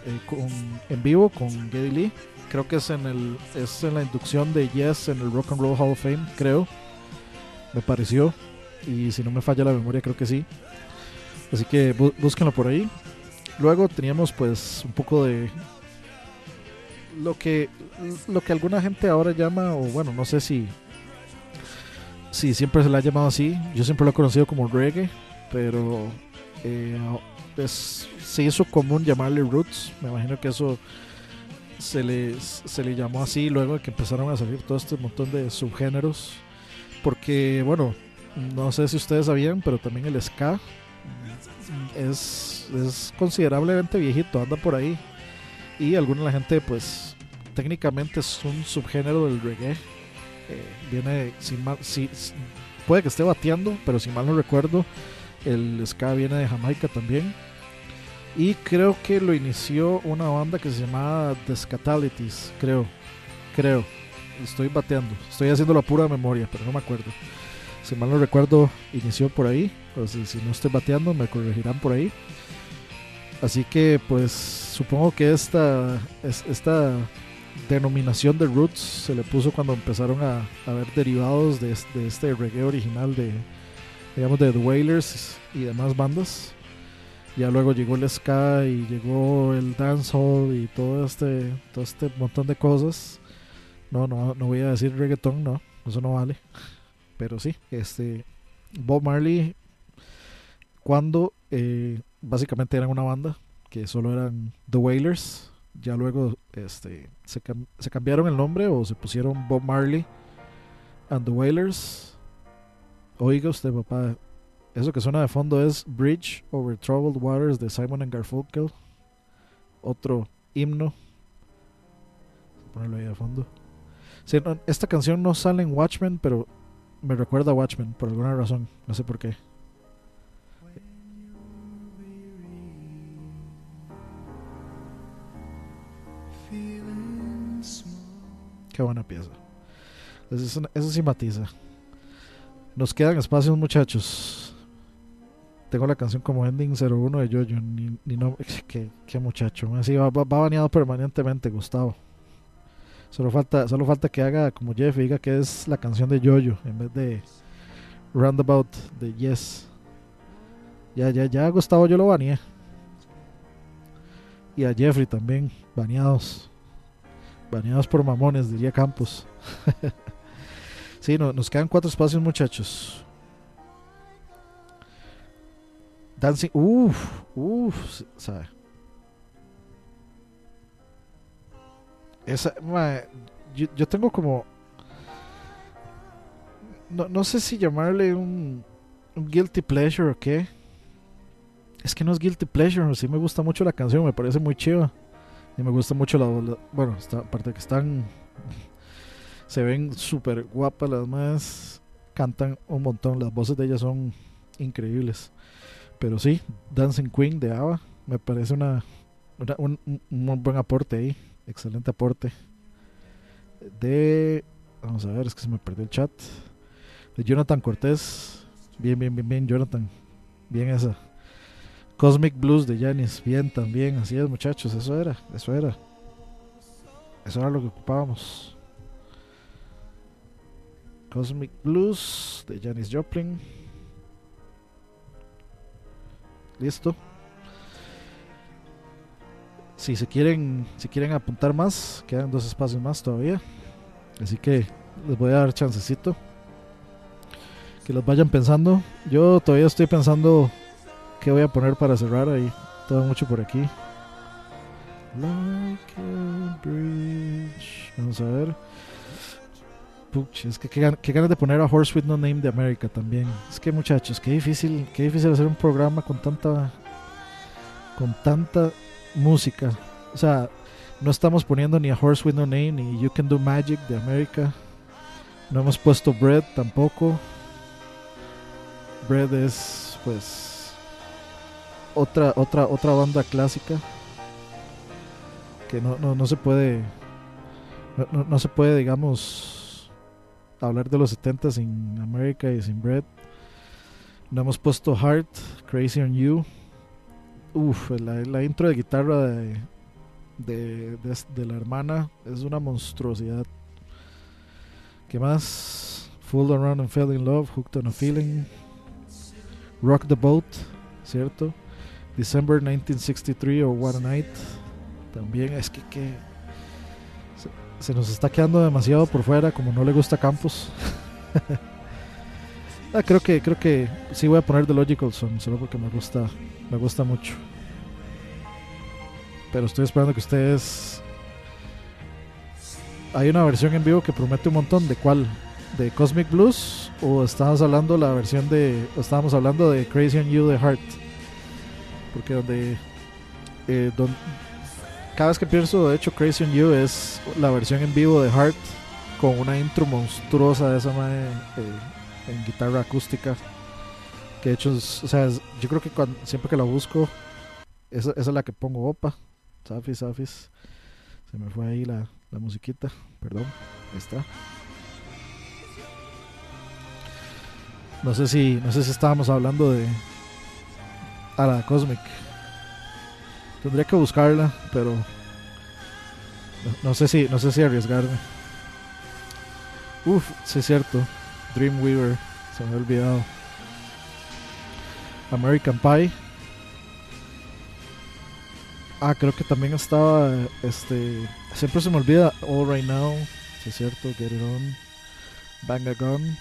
eh, con- en vivo con Geddy Lee. Creo que es en, el, es en la inducción de Yes en el Rock and Roll Hall of Fame, creo. Me pareció. Y si no me falla la memoria, creo que sí. Así que bú- búsquenlo por ahí. Luego teníamos pues un poco de lo que lo que alguna gente ahora llama o bueno, no sé si si siempre se le ha llamado así. Yo siempre lo he conocido como reggae, pero eh, es, se hizo común llamarle roots. Me imagino que eso se le, se le llamó así luego de que empezaron a salir todo este montón de subgéneros. Porque, bueno, no sé si ustedes sabían, pero también el ska es, es considerablemente viejito, anda por ahí. Y alguna de la gente, pues, técnicamente es un subgénero del reggae. Eh, viene, sin mal, si- si- puede que esté bateando, pero si mal no recuerdo, el ska viene de Jamaica también. Y creo que lo inició una banda que se llamaba The Scatalities, creo. Creo. Estoy bateando. Estoy haciendo la pura memoria, pero no me acuerdo. Si mal no recuerdo, inició por ahí. O si, no estoy bateando, me corregirán por ahí. Así que, pues, supongo que esta, es- esta denominación de Roots se le puso cuando empezaron a, a ver derivados de, de este reggae original de, digamos, de The Wailers y demás bandas. Ya luego llegó el ska y llegó el dancehall y todo este, todo este montón de cosas. No, no, no voy a decir reggaeton, no, eso no vale. Pero sí, este Bob Marley cuando eh, básicamente eran una banda que solo eran The Wailers, ya luego este se, cam- se cambiaron el nombre o se pusieron Bob Marley and The Wailers. Oiga usted, papá, eso que suena de fondo es Bridge Over Troubled Waters de Simon and Garfunkel. Otro himno. Ponerlo ahí de fondo. No, esta canción no sale en Watchmen, pero me recuerda a Watchmen por alguna razón. No sé por qué. Buena pieza. Esa, es una- esa sí matiza. Nos quedan espacios, muchachos. Tengo la canción como ending 01 de Jojo. Ni, qué, muchacho. Así va, va, va baneado permanentemente, Gustavo. Solo falta, solo falta que haga como Jeff y diga que es la canción de Jojo en vez de Roundabout de Yes. Ya, ya, ya, Gustavo, yo lo baneé. Y a Jeffrey también, baneados. Baneados por mamones, diría Campos. sí, no, nos quedan cuatro espacios, muchachos. Dancing, uff, uff, sabe. Esa, mae, yo, yo tengo como. No, no sé si llamarle un, un guilty pleasure o qué. Es que no es guilty pleasure, sí me gusta mucho la canción, me parece muy chiva. Y me gusta mucho la. la- bueno, aparte que están. Se ven súper guapas las más. Cantan un montón, las voces de ellas son increíbles. Pero sí, Dancing Queen de ABBA me parece una, un, un- buen aporte ahí. Excelente aporte. De. Vamos a ver, es que se me perdió el chat. De Jonathan Cortés. Bien, bien, bien, bien, Jonathan. Bien esa. Cosmic Blues de Janis. Bien también. Así es, muchachos. Eso era. Eso era. Eso era lo que ocupábamos. Cosmic Blues de Janis Joplin. Listo. Si se quieren, si quieren apuntar más, quedan dos espacios más todavía. Así que les voy a dar chancecito. Que los vayan pensando. Yo todavía estoy pensando qué voy a poner para cerrar ahí. Todo mucho por aquí. Like a bridge. Vamos a ver. Puch, es que qué, gan- qué ganas de poner a Horse with No Name de América también. Es que muchachos, qué difícil, qué difícil hacer un programa con tanta con tanta música. O sea, no estamos poniendo ni a Horse with No Name ni You Can Do Magic de América. No hemos puesto Bread tampoco. Bread es pues otra otra otra banda clásica que no, no, no se puede no, no- se puede digamos hablar de los 70 sin América y sin Bread. No hemos puesto Heart, Crazy on You. Uf, la, la intro de guitarra de, de, de, de la hermana es una monstruosidad. ¿Qué más? Fooled Around and Fell in Love, Hooked on a Feeling. Rock the Boat, ¿cierto? December 1963 o What a Night. También es que, se, nos está quedando demasiado por fuera, como no le gusta Campos. Ah, creo que creo que sí voy a poner The Logical Song, solo porque me gusta me gusta mucho. Pero estoy esperando que ustedes hay una versión en vivo que promete un montón de cuál de Cosmic Blues o estábamos hablando la versión de estábamos hablando de Crazy on You de Heart. Porque donde eh, don- cada vez que pienso de hecho Crazy on You es la versión en vivo de Heart con una intro monstruosa de esa madre eh, en guitarra acústica. Que de hecho, o sea, yo creo que siempre que la busco, esa, esa es la que pongo opa. Safis, Safis. Se me fue ahí la, la musiquita. Perdón. Ahí está. No sé si, no sé si estábamos hablando de a la Cosmic. Tendría que buscarla, pero no, sé si, no sé si arriesgarme. Uf, sí es cierto. Dreamweaver, se me había olvidado. American Pie. Ah, creo que también estaba este. Siempre se me olvida All Right Now. Sí es cierto, Get It On. Bang a Gun.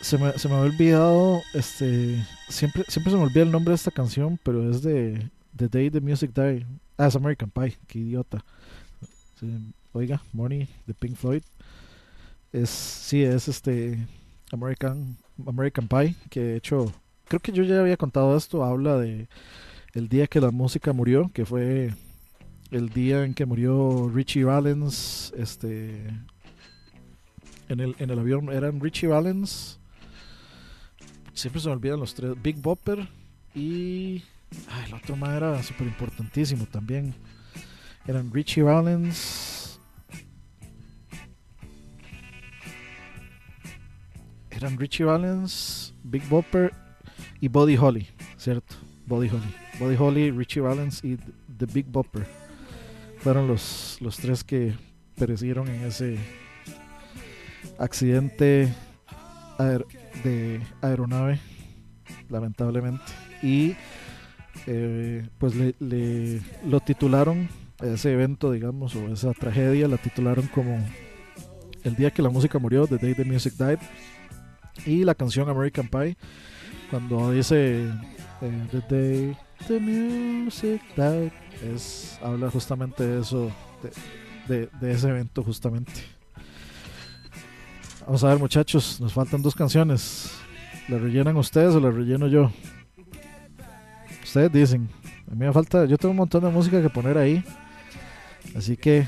Se me, se me había olvidado. Este. Siempre, siempre se me olvida el nombre de esta canción, pero es de The Day the Music Died. Ah, es American Pie, qué idiota. Oiga, Money de Pink Floyd es sí es este American American Pie que de hecho creo que yo ya había contado esto habla de el día que la música murió que fue el día en que murió Richie Valens este en el, en el avión eran Richie Valens siempre se me olvidan los tres Big Bopper y ay, el otro más era súper importantísimo también eran Richie Valens eran Richie Valens, Big Bopper y Buddy Holly, ¿cierto? Buddy Holly. Buddy Holly, Richie Valens y The Big Bopper. Fueron los, los tres que perecieron en ese accidente aer- de aeronave, lamentablemente. Y eh, pues le, lo titularon, ese evento, digamos, o esa tragedia, la titularon como El día que la música murió, The Day the Music Died, y la canción American Pie, cuando dice eh, The Day the Music Died, es, habla justamente de eso, de- de ese evento justamente. Vamos a ver muchachos, nos faltan dos canciones. ¿La rellenan ustedes o la relleno yo? Ustedes dicen. A mí me falta, yo tengo un montón de música que poner ahí. Así que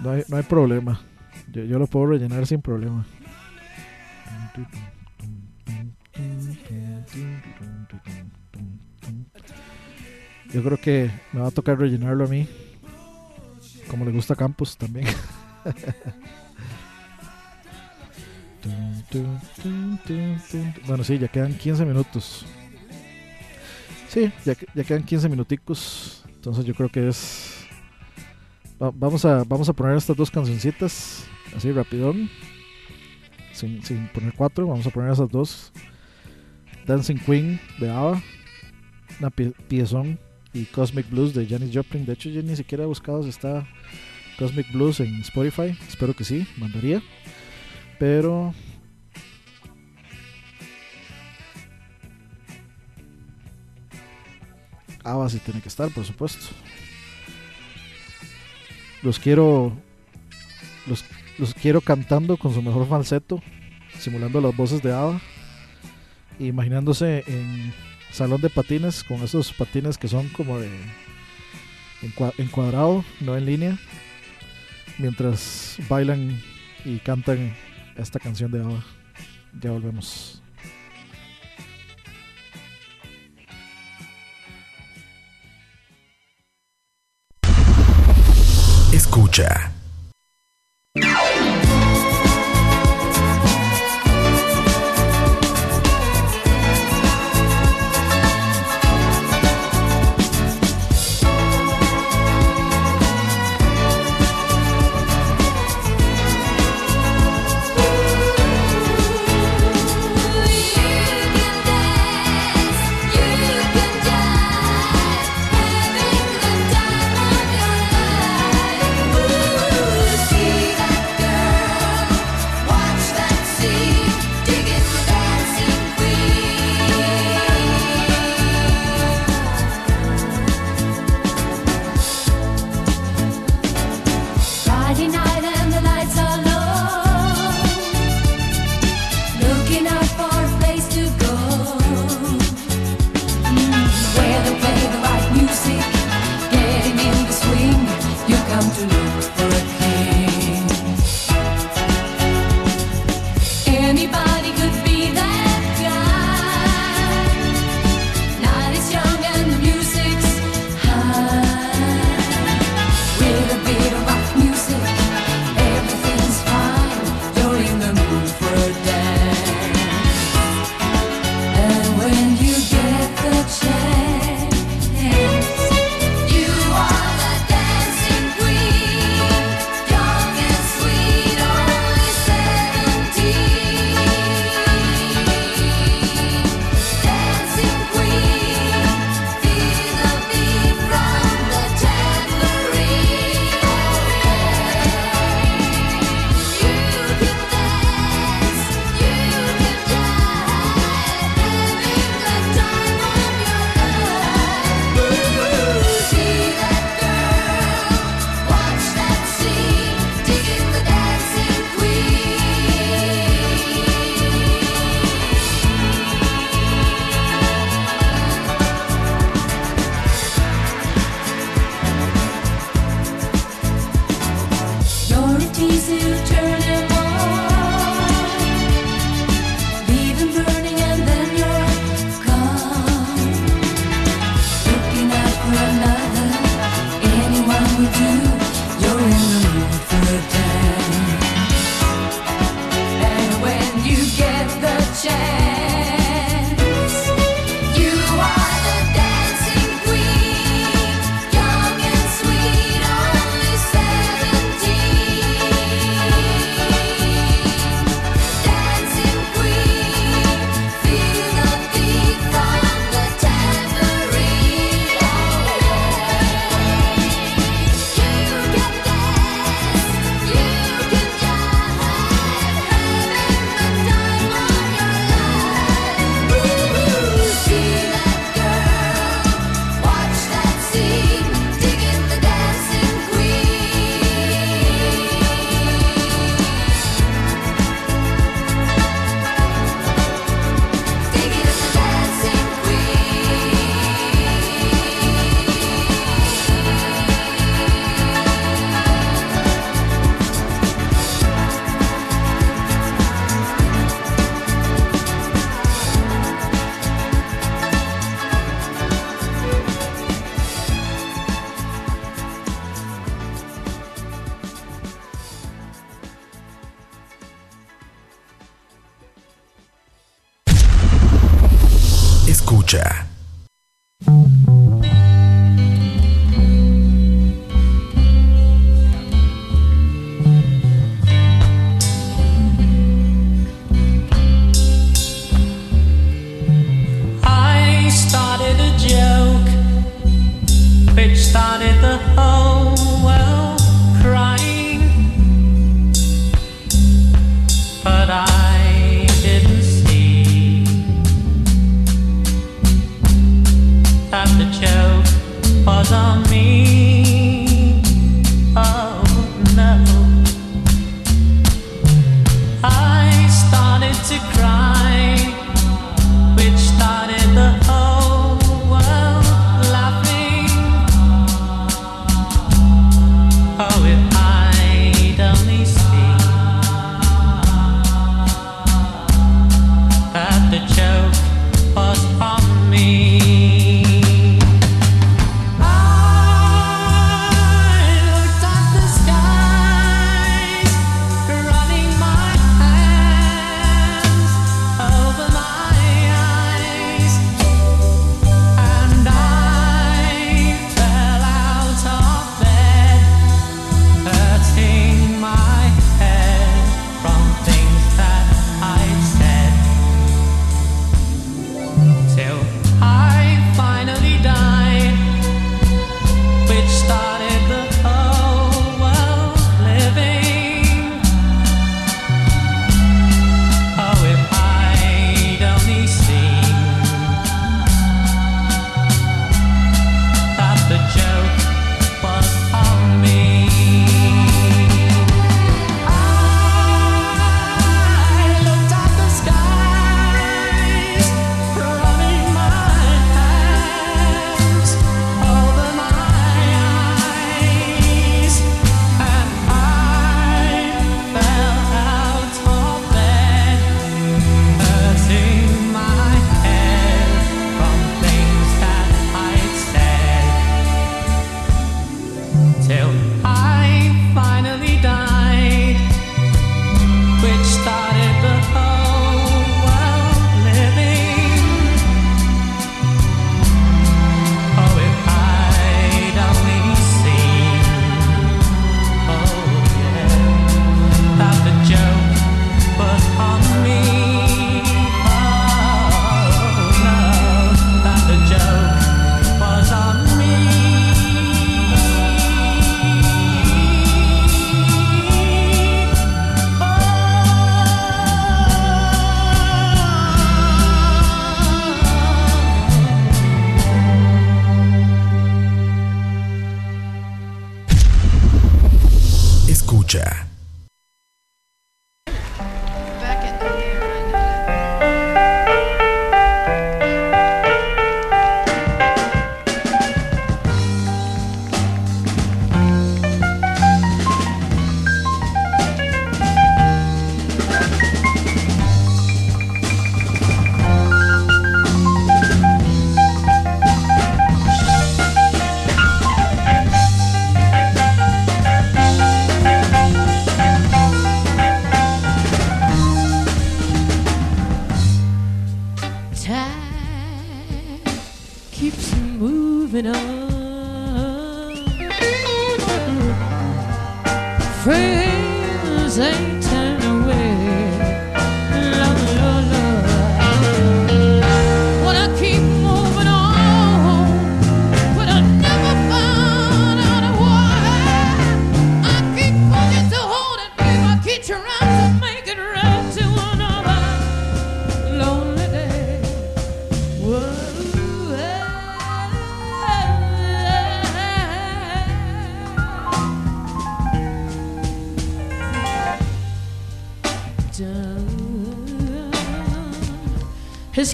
no hay, no hay problema. Yo, yo lo puedo rellenar sin problema. Yo creo que me va a tocar rellenarlo a mí. Como le gusta a Campos también. Bueno, sí, ya quedan 15 minutos. Sí, ya, que- ya quedan 15 minuticos. Entonces yo creo que es... va- vamos, a, vamos a poner estas dos cancioncitas. Así rapidón. Sin, sin poner cuatro. Vamos a poner esas dos. Dancing Queen de ABBA. Una pie- piezón. Y Cosmic Blues de Janis Joplin. De hecho yo ni siquiera he buscado si está Cosmic Blues en Spotify. Espero que sí. Mandaría. Pero... ABBA sí tiene que estar, por supuesto. Los quiero. Los, quiero cantando con su mejor falseto, simulando las voces de ABBA. Imaginándose en salón de patines, con esos patines que son como de. En cuadrado, no en línea. Mientras bailan y cantan esta canción de ABBA. Ya volvemos. Escucha.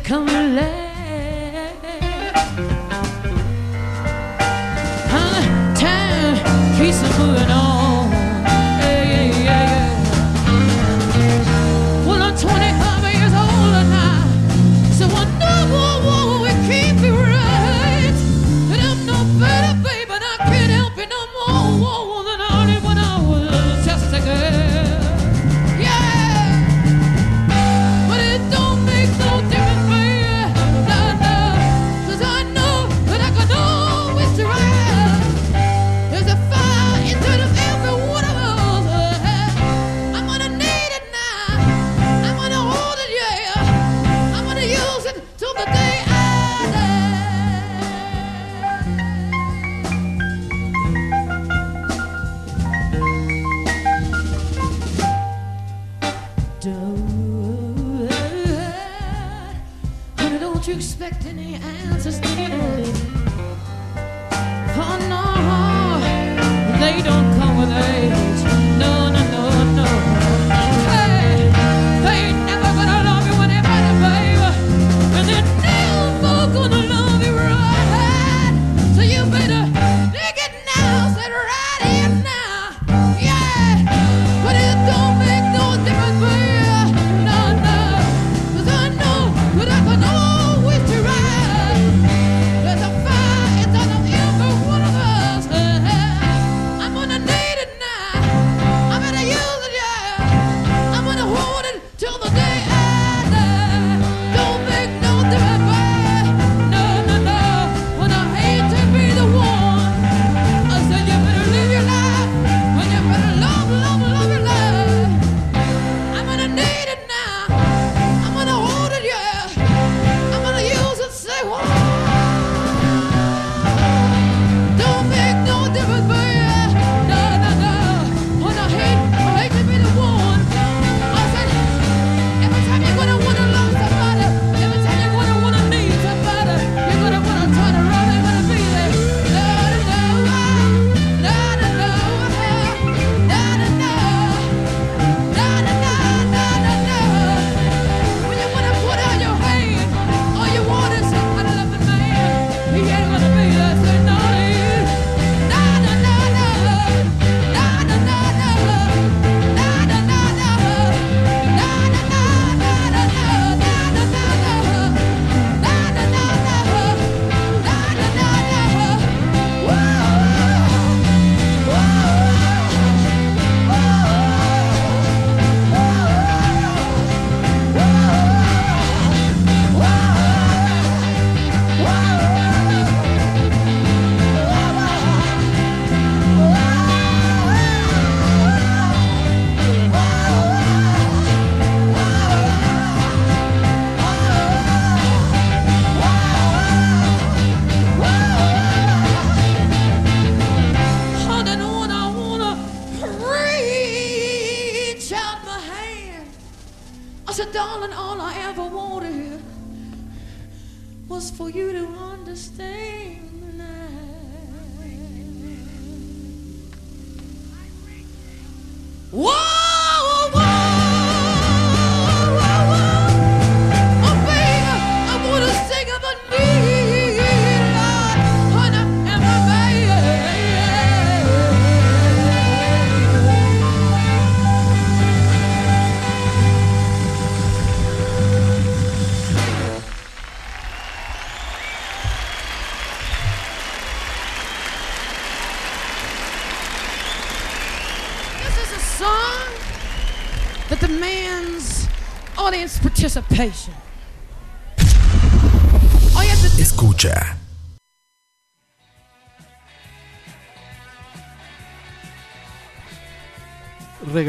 Come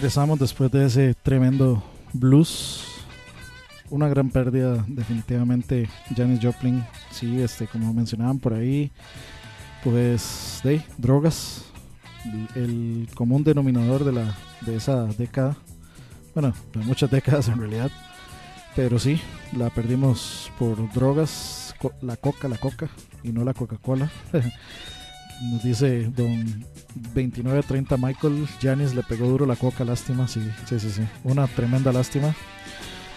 Regresamos después de ese tremendo blues. Una gran pérdida, definitivamente. Janis Joplin, sí, este, como mencionaban por ahí, pues de drogas, el, el común denominador de la de esa década. Bueno, de muchas décadas en realidad, pero sí, la perdimos por drogas, la coca, la coca y no la Coca-Cola. Nos dice don 2930 Michael Janis le pegó duro la coca, lástima, sí, sí, sí, sí. Una tremenda lástima.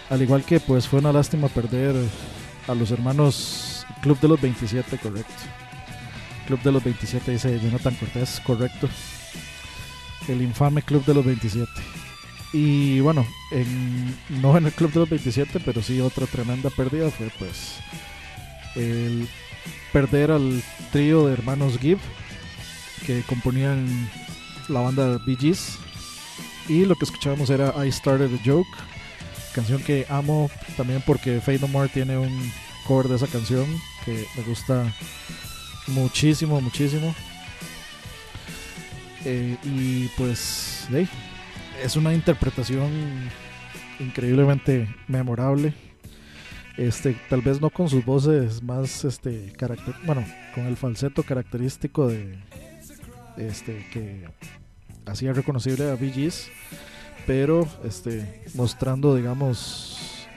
Al igual que pues fue una lástima perder a los hermanos Club de los 27, correcto. Club de los 27, dice Jonathan Cortés, correcto. El infame Club de los 27. Y bueno, en, no en el Club de los 27, pero sí otra tremenda pérdida fue pues el perder al trío de hermanos Gibb que componían la banda Bee Gees. Y lo que escuchábamos era I Started a Joke, canción que amo también porque Fade No More tiene un cover de esa canción que me gusta muchísimo, muchísimo. Eh, y pues, hey, es una interpretación increíblemente memorable. Este, tal vez no con sus voces más, este, caracter bueno, con el falseto característico de, este, que hacía reconocible a Bee Gees, pero, este, mostrando, digamos,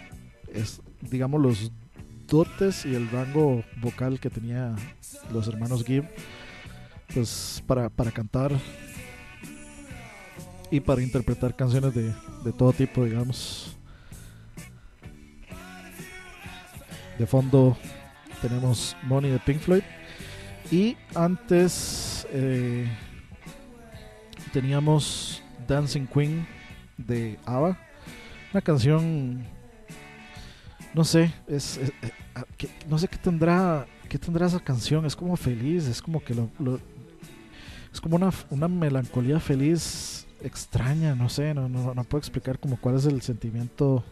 es, digamos los dotes y el rango vocal que tenía los hermanos Gibb, pues para, para cantar y para interpretar canciones de, de todo tipo, digamos. De fondo tenemos Money de Pink Floyd. Y antes eh, teníamos Dancing Queen de ABBA. Una canción, no sé, es, eh, ah, no sé qué tendrá, qué tendrá esa canción. Es como feliz, es como que lo, lo- es como una, una melancolía feliz extraña, no sé, no, no, no puedo explicar como cuál es el sentimiento,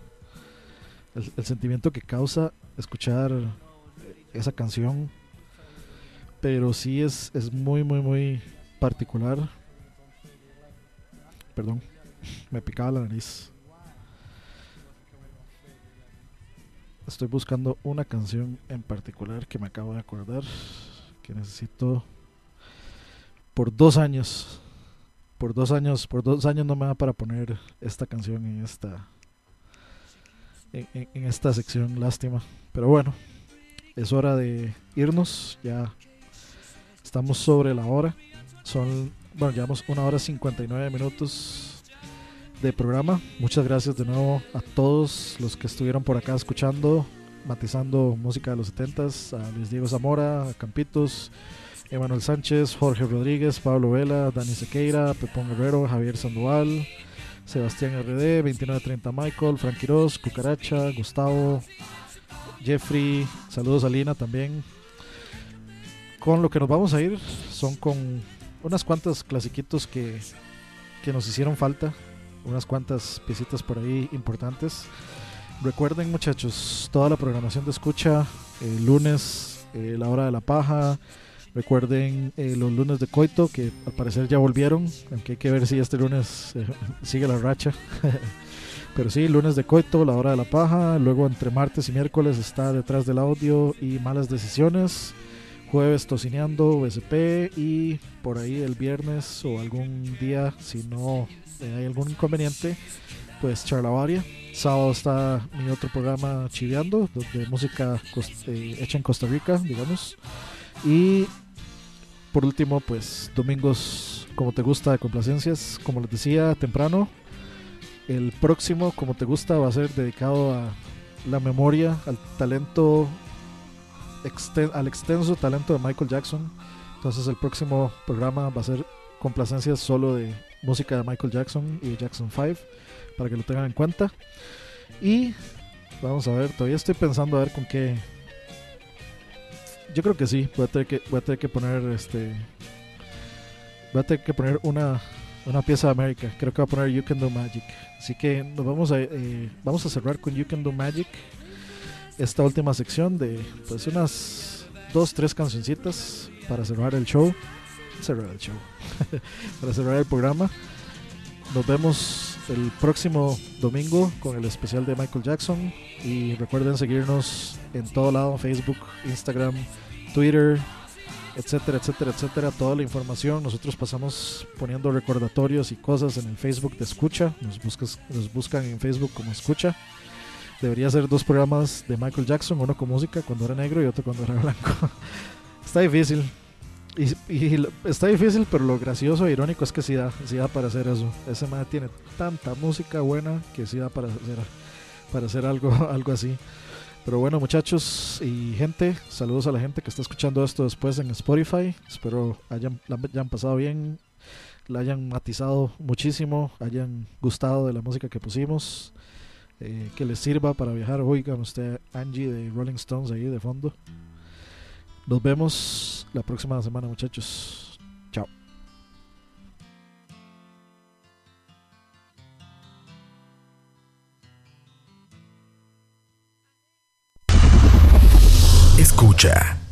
el, sentimiento que causa escuchar esa canción, pero sí es, es muy, muy, muy particular. Perdón, me picaba la nariz. Estoy buscando una canción en particular que me acabo de acordar que necesito por dos años. Por dos años, por dos años no me da para poner esta canción en esta en, esta sección, lástima. Pero bueno, es hora de irnos. Ya estamos sobre la hora. Son, bueno, llevamos una hora 59 minutos de programa. Muchas gracias de nuevo a todos los que estuvieron por acá escuchando, matizando música de los 70s, a Luis Diego Zamora, a Campitos, Emanuel Sánchez, Jorge Rodríguez, Pablo Vela, Dani Sequeira, Pepón Guerrero, Javier Sandoval, Sebastián RD, 2930 Michael, Frank Quiroz, Cucaracha, Gustavo, Jeffrey, saludos a Lina también. Con lo que nos vamos a ir son con unas cuantas clasiquitos que, que nos hicieron falta, unas cuantas piecitas por ahí importantes. Recuerden muchachos, toda la programación de escucha, el lunes, eh, la hora de la paja, recuerden eh, los lunes de coito que al parecer ya volvieron, aunque hay que ver si este lunes eh, sigue la racha. Pero sí, lunes de coito, la hora de la paja, luego entre martes y miércoles está detrás del audio y malas decisiones, jueves tocineando, VSP y por ahí el viernes o algún día, si no eh, hay algún inconveniente, pues charlavaria. Sábado está mi otro programa Chiveando, de música hecha en Costa Rica, digamos. Y por último, pues domingos como te gusta de complacencias, como les decía temprano, el próximo como te gusta va a ser dedicado a la memoria, al talento, al extenso talento de Michael Jackson. Entonces el próximo programa va a ser complacencias solo de música de Michael Jackson y de Jackson 5, para que lo tengan en cuenta. Y vamos a ver, todavía estoy pensando a ver con qué. Yo creo que sí, voy a tener que, voy a tener que poner este. Voy a tener que poner una, una pieza de América. Creo que voy a poner You Can Do Magic. Así que nos vamos a, eh, vamos a cerrar con You Can Do Magic. Esta última sección de pues unas dos, tres cancioncitas para cerrar el show. Cerrar el show. para cerrar el programa. Nos vemos el próximo domingo con el especial de Michael Jackson. Y recuerden seguirnos en todo lado: Facebook, Instagram, Twitter, etcétera, etcétera, etcétera. Toda la información. Nosotros pasamos poniendo recordatorios y cosas en el Facebook de Escucha. Nos, buscas, nos buscan en Facebook como Escucha. Debería ser dos programas de Michael Jackson: uno con música cuando era negro y otro cuando era blanco. Está difícil. Y, está difícil, pero lo gracioso e irónico es que sí da, sí da para hacer eso. Ese man tiene tanta música buena que sí da para hacer, para hacer algo, algo así. Pero bueno, muchachos y gente, saludos a la gente que está escuchando esto después en Spotify. Espero hayan, la hayan pasado bien, la hayan matizado muchísimo, hayan gustado de la música que pusimos, eh, que les sirva para viajar. Oigan usted Angie de Rolling Stones ahí de fondo. Nos vemos la próxima semana, muchachos. Chao. Escucha.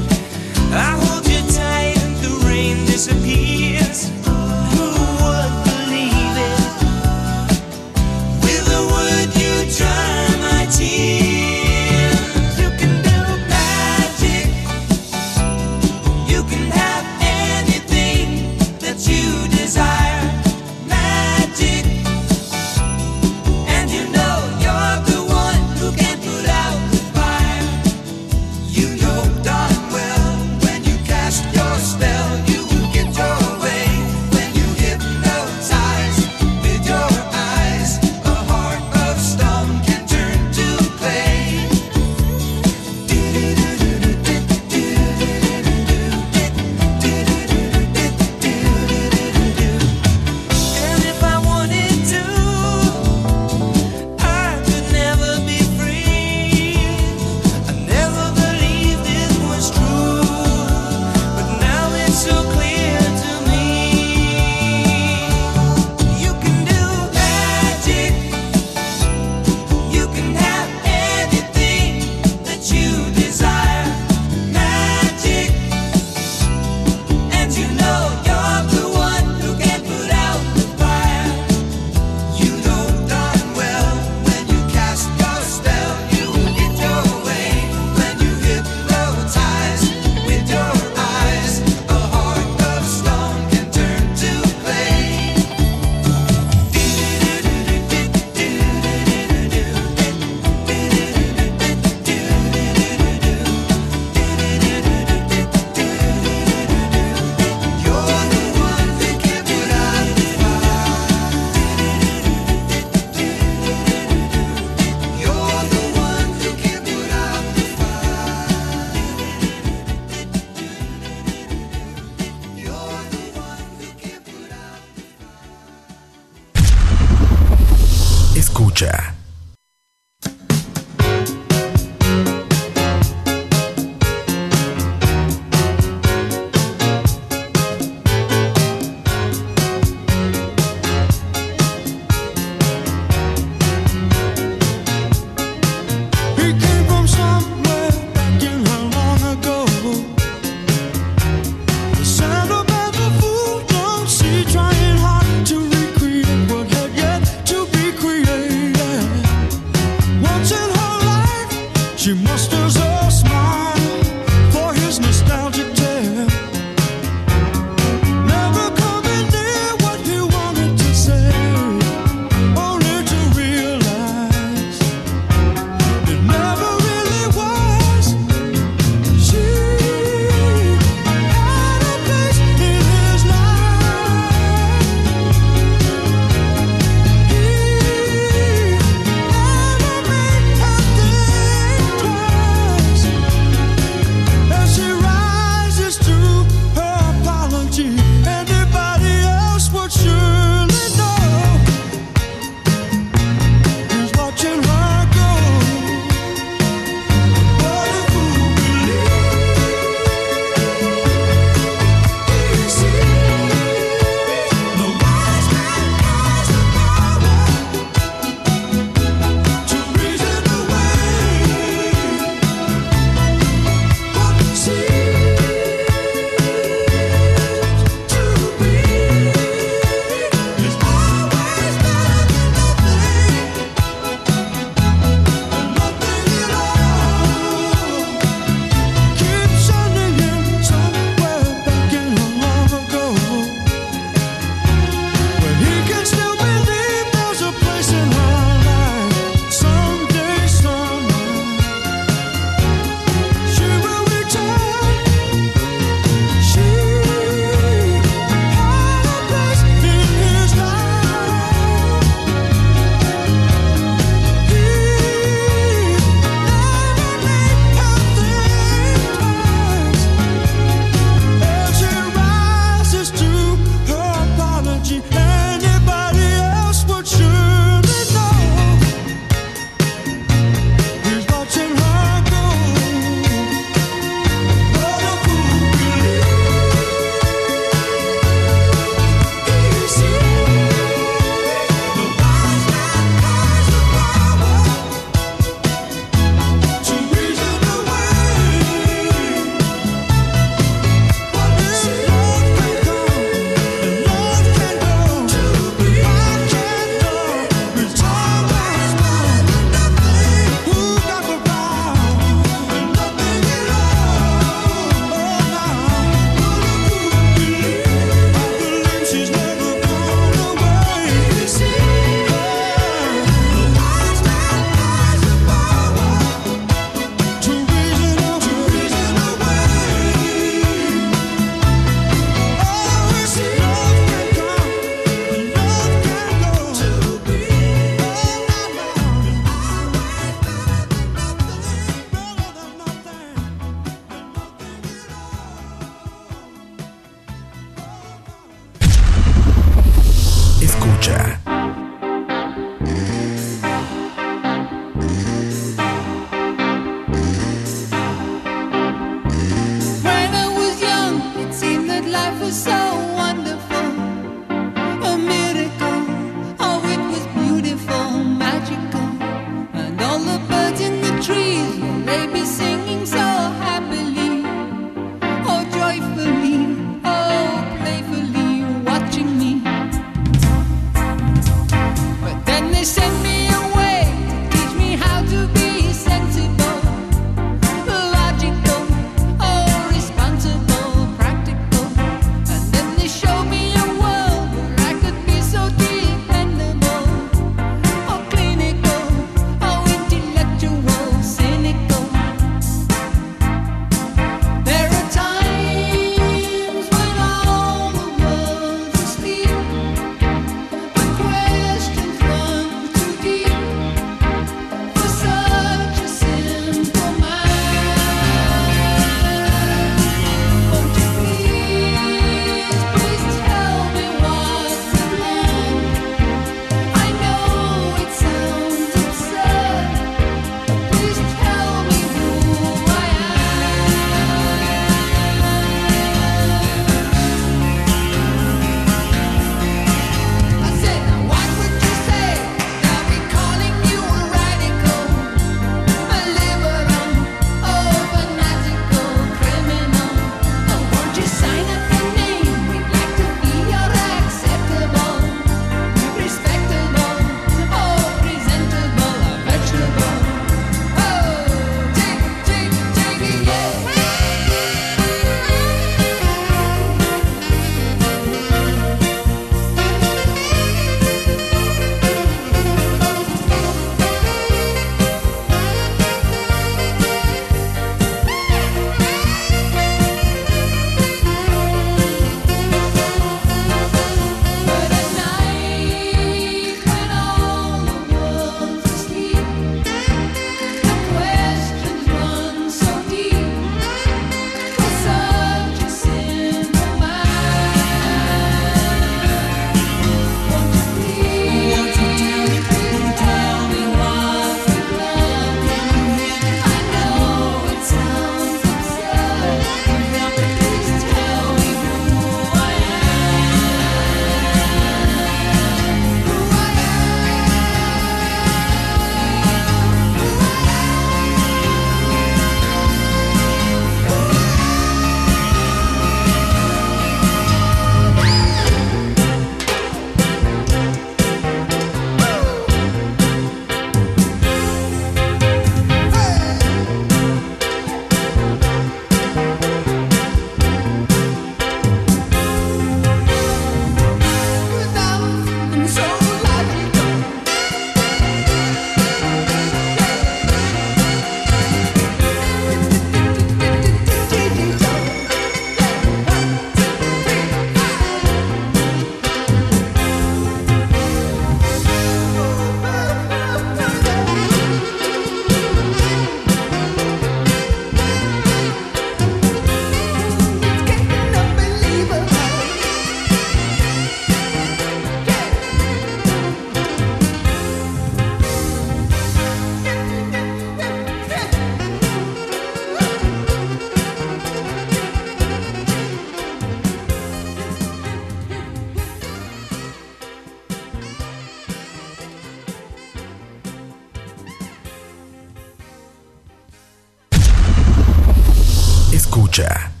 escucha.